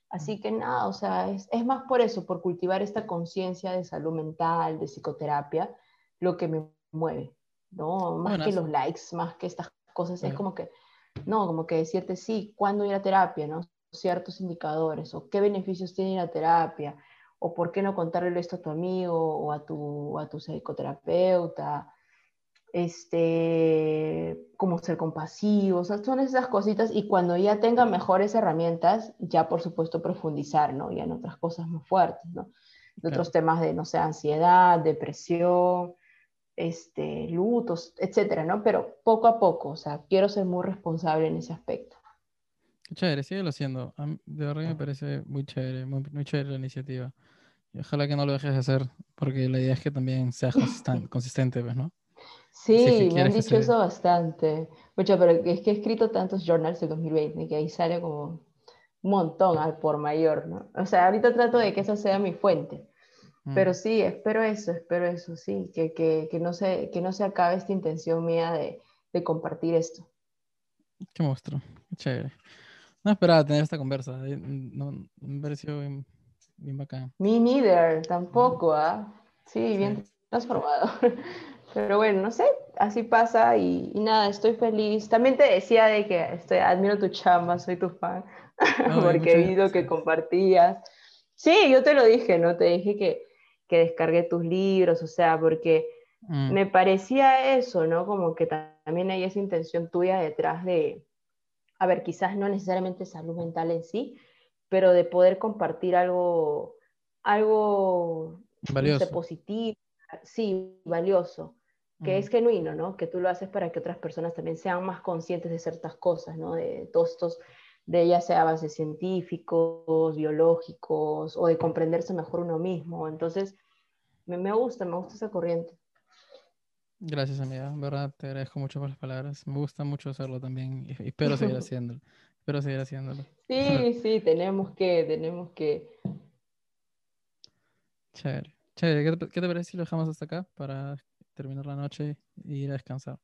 Así que nada, o sea, es, es más por eso, por cultivar esta conciencia de salud mental, de psicoterapia, lo que me mueve, ¿no? Más que los likes, más que estas cosas, es como que, no, como que decirte, sí, ¿cuándo ir a terapia, no? Ciertos indicadores, o qué beneficios tiene ir a terapia, o por qué no contarle esto a tu amigo o a tu, a tu psicoterapeuta, este, cómo ser compasivo, o sea, son esas cositas y cuando ya tenga mejores herramientas, ya por supuesto profundizar, ¿no? Ya en otras cosas más fuertes, ¿no? De otros temas de, no sé, ansiedad, depresión, este, lutos, etcétera, ¿no? Pero poco a poco, o sea, quiero ser muy responsable en ese aspecto. Chévere, síguelo haciendo. De verdad me parece muy chévere, muy, muy chévere la iniciativa. Y ojalá que no lo dejes de hacer, porque la idea es que también seas consistente, ¿ves, no? Sí, me han dicho eso bastante. Mucho, pero es que he escrito tantos journals de 2020 que ahí sale como un montón al por mayor, ¿no? O sea, ahorita trato de que esa sea mi fuente. Pero mm. sí, espero eso, espero eso, sí, que, que, que, no, se, que no se acabe esta intención mía de, de compartir esto. Qué monstruo, qué chévere. No esperaba tener esta conversa, eh, no, me pareció bien, bien bacán. Me neither, tampoco, ¿ah? Sí, bien transformado. Pero bueno, no sé, así pasa y, nada, estoy feliz. También te decía de que estoy, admiro tu chamba, soy tu fan, porque he visto que compartías. Sí, yo te lo dije, ¿no? Te dije que, que descargué tus libros, o sea, porque mm. me parecía eso, ¿no? Como que también hay esa intención tuya detrás de, a ver, quizás no necesariamente salud mental en sí, pero de poder compartir algo, algo valioso. positivo, sí, valioso que es genuino, ¿no? Que tú lo haces para que otras personas también sean más conscientes de ciertas cosas, ¿no? De todos estos, de ya sea bases científicos, biológicos, o de comprenderse mejor uno mismo. Entonces, me, me gusta, me gusta esa corriente. Gracias, amiga. verdad, te agradezco mucho por las palabras. Me gusta mucho hacerlo también y, espero seguir haciéndolo. espero seguir haciéndolo. Sí, sí, tenemos que, tenemos que. Chévere. Chévere. ¿Qué te, ¿Qué te parece si lo dejamos hasta acá para terminar la noche y ir a descansar.